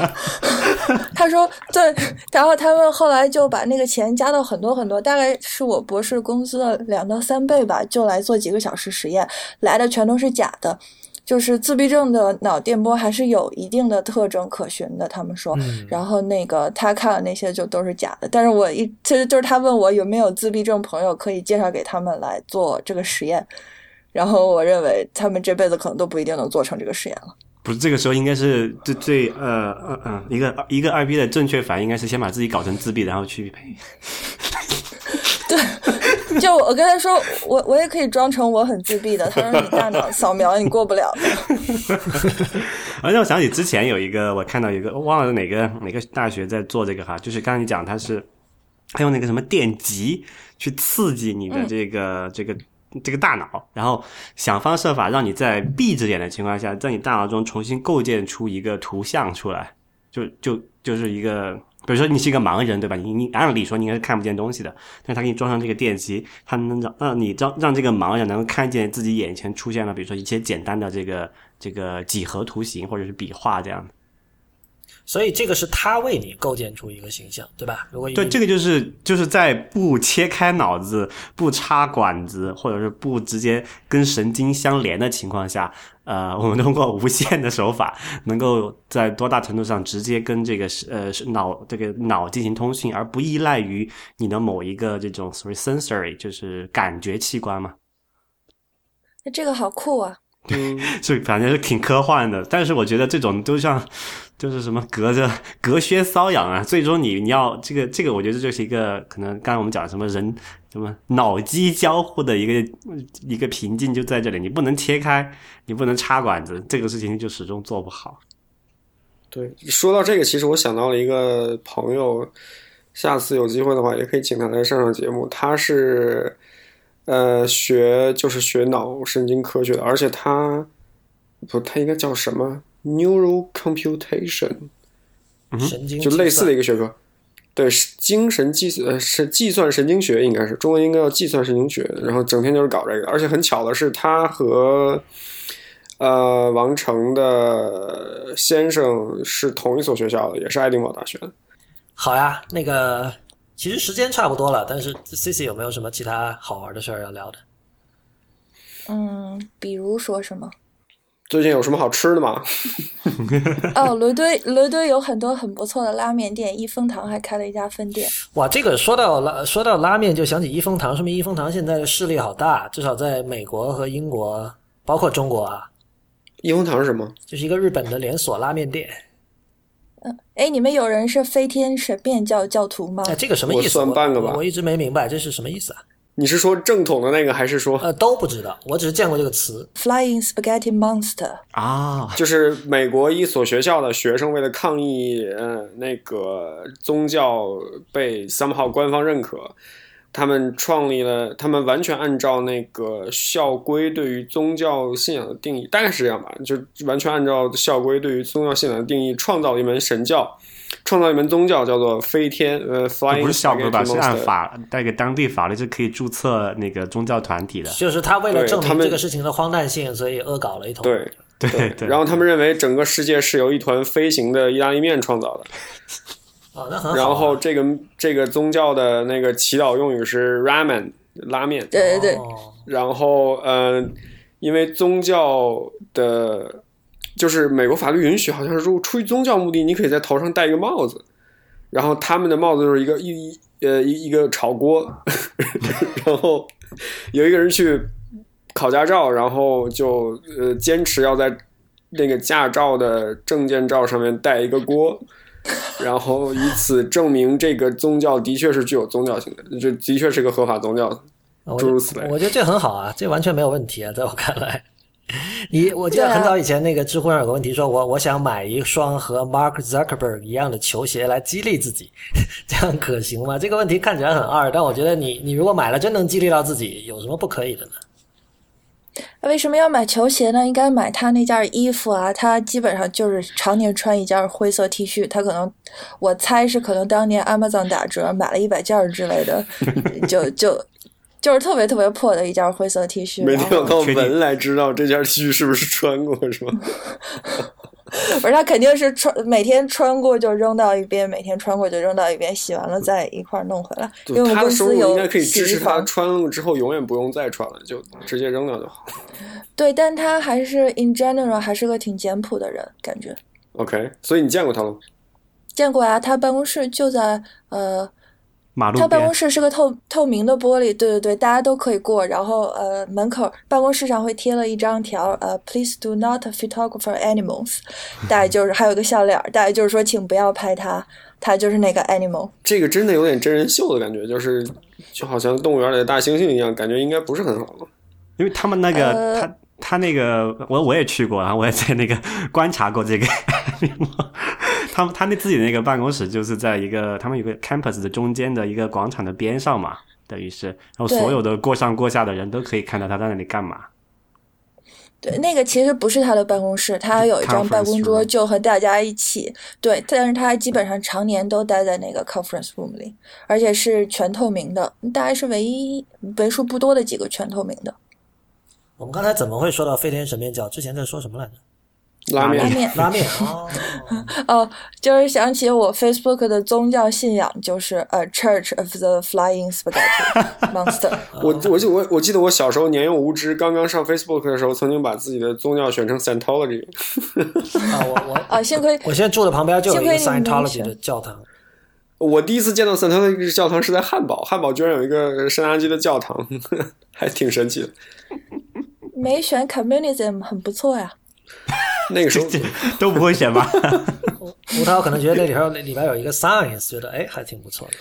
[laughs] 他说：“对。”然后他们后来就把那个钱加到很多很多，大概是我博士工资的两到三倍吧，就来做几个小时实验，来的全都是假的。就是自闭症的脑电波还是有一定的特征可循的，他们说。嗯然后那个他看的那些就都是假的，但是我一其实就是他问我有没有自闭症朋友可以介绍给他们来做这个实验，然后我认为他们这辈子可能都不一定能做成这个实验了。不是这个时候应该是最最呃呃呃一个一个二逼的正确反应应该是先把自己搞成自闭，然后去陪。[laughs] 对，就我跟他说，我我也可以装成我很自闭的。他说你大脑扫描你过不了的。[laughs] 而且我想起之前有一个，我看到一个忘了哪个哪个大学在做这个哈，就是刚才你讲他是他用那个什么电极去刺激你的这个、这个这个大脑，然后想方设法让你在闭着眼的情况下，在你大脑中重新构建出一个图像出来，就就就是一个。比如说你是一个盲人，对吧？你你按理说你应该是看不见东西的，但是他给你装上这个电极，他能让让你让让这个盲人能够看见自己眼前出现了，比如说一些简单的这个这个几何图形或者是笔画这样的。所以这个是他为你构建出一个形象，对吧？如果对，这个就是就是在不切开脑子、不插管子，或者是不直接跟神经相连的情况下，呃，我们通过无线的手法，[laughs] 能够在多大程度上直接跟这个呃脑这个脑进行通讯，而不依赖于你的某一个这种 re sensory，就是感觉器官嘛。那这个好酷啊！嗯，是反正是挺科幻的，但是我觉得这种都像就是什么隔着隔靴搔痒啊。最终你你要这个这个，我觉得就是一个可能刚才我们讲什么人什么脑机交互的一个一个瓶颈就在这里，你不能切开，你不能插管子，这个事情就始终做不好。对，说到这个，其实我想到了一个朋友，下次有机会的话，也可以请他来上上节目。他是呃学就是学脑神经科学的，而且他不，他应该叫什么 neural computation，神经就类似的的一个学科。对，是精神计呃是计算神经学，应该是中文应该叫计算神经学。然后整天就是搞这个，而且很巧的是，他和呃王成的先生是同一所学校的，也是爱丁堡大学的。好呀，那个其实时间差不多了，但是 C C 有没有什么其他好玩的事儿要聊的？嗯，比如说什么？最近有什么好吃的吗？[laughs] [laughs] 哦，伦敦伦敦有很多很不错的拉面店，一风堂还开了一家分店。哇，这个说到拉说到拉面，就想起一风堂，说明一风堂现在的势力好大，至少在美国和英国，包括中国啊，一风堂是什么？就是一个日本的连锁拉面店。哎，你们有人是飞天神变教教徒吗？哎，这个什么意思？我算半个吧我我一直没明白这是什么意思啊？你是说正统的那个，还是说呃，都不知道，我只是见过这个词。Flying Spaghetti Monster，啊，就是美国一所学校的学生为了抗议，呃，那个宗教被 somehow 官方认可，他们创立了，他们完全按照那个校规对于宗教信仰的定义，大概是这样吧，就完全按照校规对于宗教信仰的定义，创造了一门神教，创造一门宗教，叫做飞天呃 Flying 不是校规吧是按法带给当地法律是可以注册那个宗教团体的。就是他为了证明这个事情的荒诞性，所以恶搞了一通。对。对对，然后他们认为整个世界是由一团飞行的意大利面创造的，哦，那很好啊。然后这个这个宗教的那个祈祷用语是 ramen 拉面，对对对，哦然后呃，因为宗教的，就是美国法律允许，好像是如果出于宗教目的，你可以在头上戴一个帽子，然后他们的帽子就是一个一一呃一一个炒锅，[laughs] 然后有一个人去考驾照，然后就呃坚持要在那个驾照的证件照上面带一个锅。然后以此证明这个宗教的确是具有宗教性的，这的确是个合法宗教。我诸如此类我觉得这很好啊，这完全没有问题啊，在我看来。你我记得很早以前那个知乎上有个问题说，我我想买一双和 Mark Zuckerberg 一样的球鞋来激励自己，[laughs] 这样可行吗？这个问题看起来很二，但我觉得你你如果买了真能激励到自己，有什么不可以的呢？为什么要买球鞋呢？应该买他那件衣服啊，他基本上就是常年穿一件灰色 T 恤，他可能我猜是可能当年 Amazon 打折买了一百件儿之类的，[laughs] 就就就是特别特别破的一件灰色 T 恤，没必要靠闻来知道这件 T 恤是不是穿过，是吧？[laughs] [laughs] 不是他肯定是穿每天穿过就扔到一边，每天穿过就扔到一边，洗完了再一块儿弄回来。因为我们他的收入公司有应该可以支持他穿了之后永远不用再穿了，就直接扔掉就好。对，但他还是 in general 还是个挺简朴的人，感觉 OK，所以你见过他了吗？见过啊，他办公室就在呃马路他办公室是个透透明的玻璃，对对对，大家都可以过。然后呃，门口办公室上会贴了一张条，呃，Please do not photograph animals，[laughs] 大概就是还有一个笑脸儿，大概就是说请不要拍它，它就是那个 animal。这个真的有点真人秀的感觉，就是就好像动物园里的大猩猩一样，感觉应该不是很好。因为他们那个、呃他他那个我我也去过，然 [laughs] 后我也在那个 [laughs] 观察过这个 [laughs] 他们他那自己那个办公室就是在一个他们有个 campus 的中间的一个广场的边上嘛，等于是，然后所有的过上过下的人都可以看到他在那里干嘛。对，那个其实不是他的办公室，他有一张办公桌，就和大家一起。对，但是他基本上常年都待在那个 conference room 里，而且是全透明的，大概是唯一为数不多的几个全透明的。我们刚才怎么会说到飞天神面教？之前在说什么来着？拉面拉面拉面哦，[laughs] 哦，就是想起我 Facebook 的宗教信仰，就是呃 Church of the Flying Spaghetti [laughs] Monster。我我就我我记得我小时候年幼无知，刚刚上 Facebook 的时候，曾经把自己的宗教选成 Scientology。[laughs] 啊，我我啊，幸亏我现在住的旁边就有一个 Scientology 的教堂。我第一次见到 Scientology 教堂是在汉堡，汉堡居然有一个圣安基的教堂，还挺神奇的。没选 Communism 很不错呀。那个时候都不会选吧？吴涛可能觉得那里头里边有一个 science，觉得哎还挺不错的。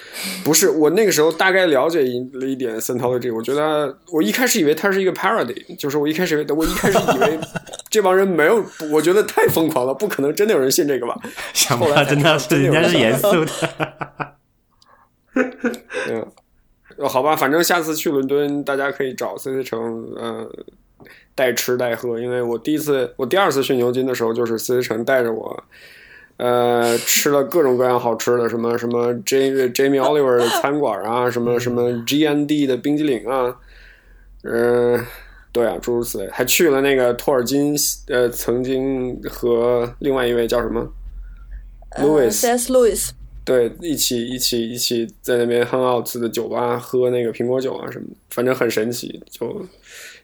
不是我那个时候大概了解一了一点 Scientology，我觉得我一开始以为它是一个 parody，就是我一开始以为我一开始以为 [laughs] 这帮人没有，我觉得太疯狂了，不可能真的有人信这个吧？想不后来才到真的是人家是严肃的。[laughs] 嗯，呃好吧，反正下次去伦敦，大家可以找 C C 城，呃，带吃带喝。因为我第一次，我第二次去牛津的时候，就是 C C 城带着我，呃，吃了各种各样好吃的，什么什么 jam Jamie Oliver 的餐馆啊，什么什么 G N D 的冰激凌啊，嗯、对啊，诸如此类，还去了那个托尔金，呃，曾经和另外一位叫什么呃 Louis，C.S. Lewis。对，一起一起一起在那边 hang out 的酒吧喝那个苹果酒啊什么的，反正很神奇。就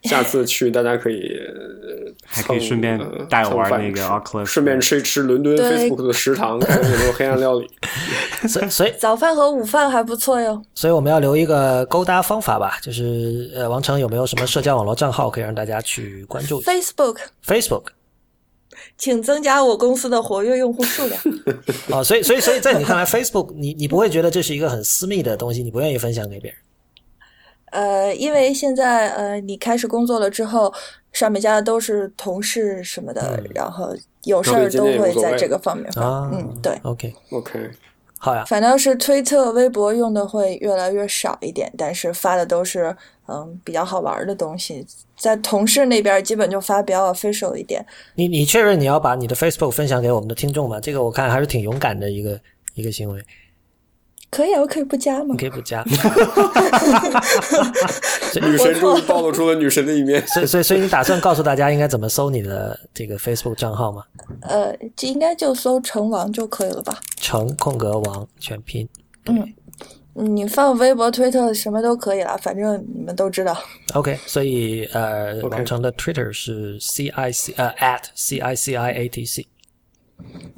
下次去，大家可以呃 [laughs] 还可以顺便呃带我玩那个顺便吃一吃伦敦对 Facebook 的食堂，看 [laughs] 看有没有黑暗料理。[laughs] 所以所以早饭和午饭还不错哟。所以我们要留一个勾搭方法吧，就是呃，王成有没有什么社交网络账号可以让大家去关注 Facebook，？Facebook 请增加我公司的活跃用户数量。哦，所以所以所以在你看来，Facebook 你你不会觉得这是一个很私密的东西，你不愿意分享给别人？呃，因为现在呃，你开始工作了之后，上面加的都是同事什么的，然后有事儿都会在这个方面发。啊嗯，对。，OK，OK，好呀，反倒是推特、微博用的会越来越少一点，但是发的都是嗯比较好玩的东西。在同事那边基本就发比较 official 一点。你你确认你要把你的 Facebook 分享给我们的听众吗？这个我看还是挺勇敢的一个一个行为。可以啊，我可以不加吗你？可以不加。[laughs] 女神终于暴露出了女神的一面。[laughs] 所以所以所以你打算告诉大家应该怎么搜你的这个 Facebook 账号吗？呃，这应该就搜成王就可以了吧？成空格王全拼。嗯，你放微博、推特什么都可以了，反正你们都知道。OK，所以呃王成的 Twitter 是 C I C 呃 at C I C I A T C。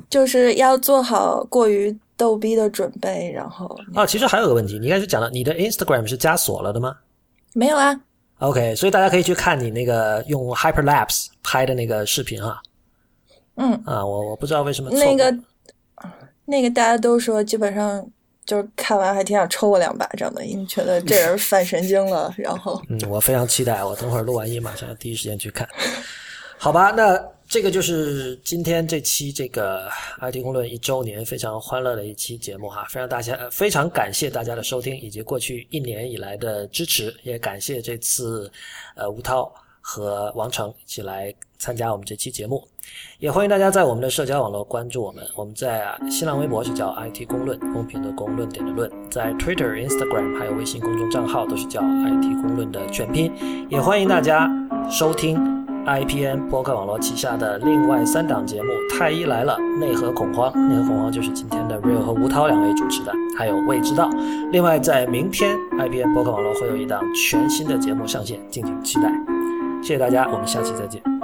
就是要做好过于逗逼的准备，然后啊，其实还有个问题，你应该是讲了你的 Instagram 是加锁了的吗没有啊，？OK，所以大家可以去看你那个用 Hyperlapse 拍的那个视频啊。嗯，啊，我我不知道为什么那个那个大家都说，基本上就是看完还挺想抽我两巴掌的，因为觉得这人犯神经了。然后嗯，我非常期待，我等会儿录完音马上要第一时间去看。好吧，那这个就是今天这期这个 IT 公论一周年非常欢乐的一期节目哈，非常大家非常感谢大家的收听以及过去一年以来的支持，也感谢这次呃吴涛和王成一起来参加我们这期节目，也欢迎大家在我们的社交网络关注我们，我们在新浪微博是叫 IT 公论，公平的公论点的论，在 Twitter、Instagram 还有微信公众账号都是叫 IT 公论的全拼，也欢迎大家收听 IPN 播客网络旗下的另外三档节目《太医来了》《内核恐慌》，内核恐慌就是今天的 Real 和吴涛两位主持的，还有未知道。另外，在明天 IPN 播客网络会有一档全新的节目上线，敬请期待。谢谢大家，我们下期再见。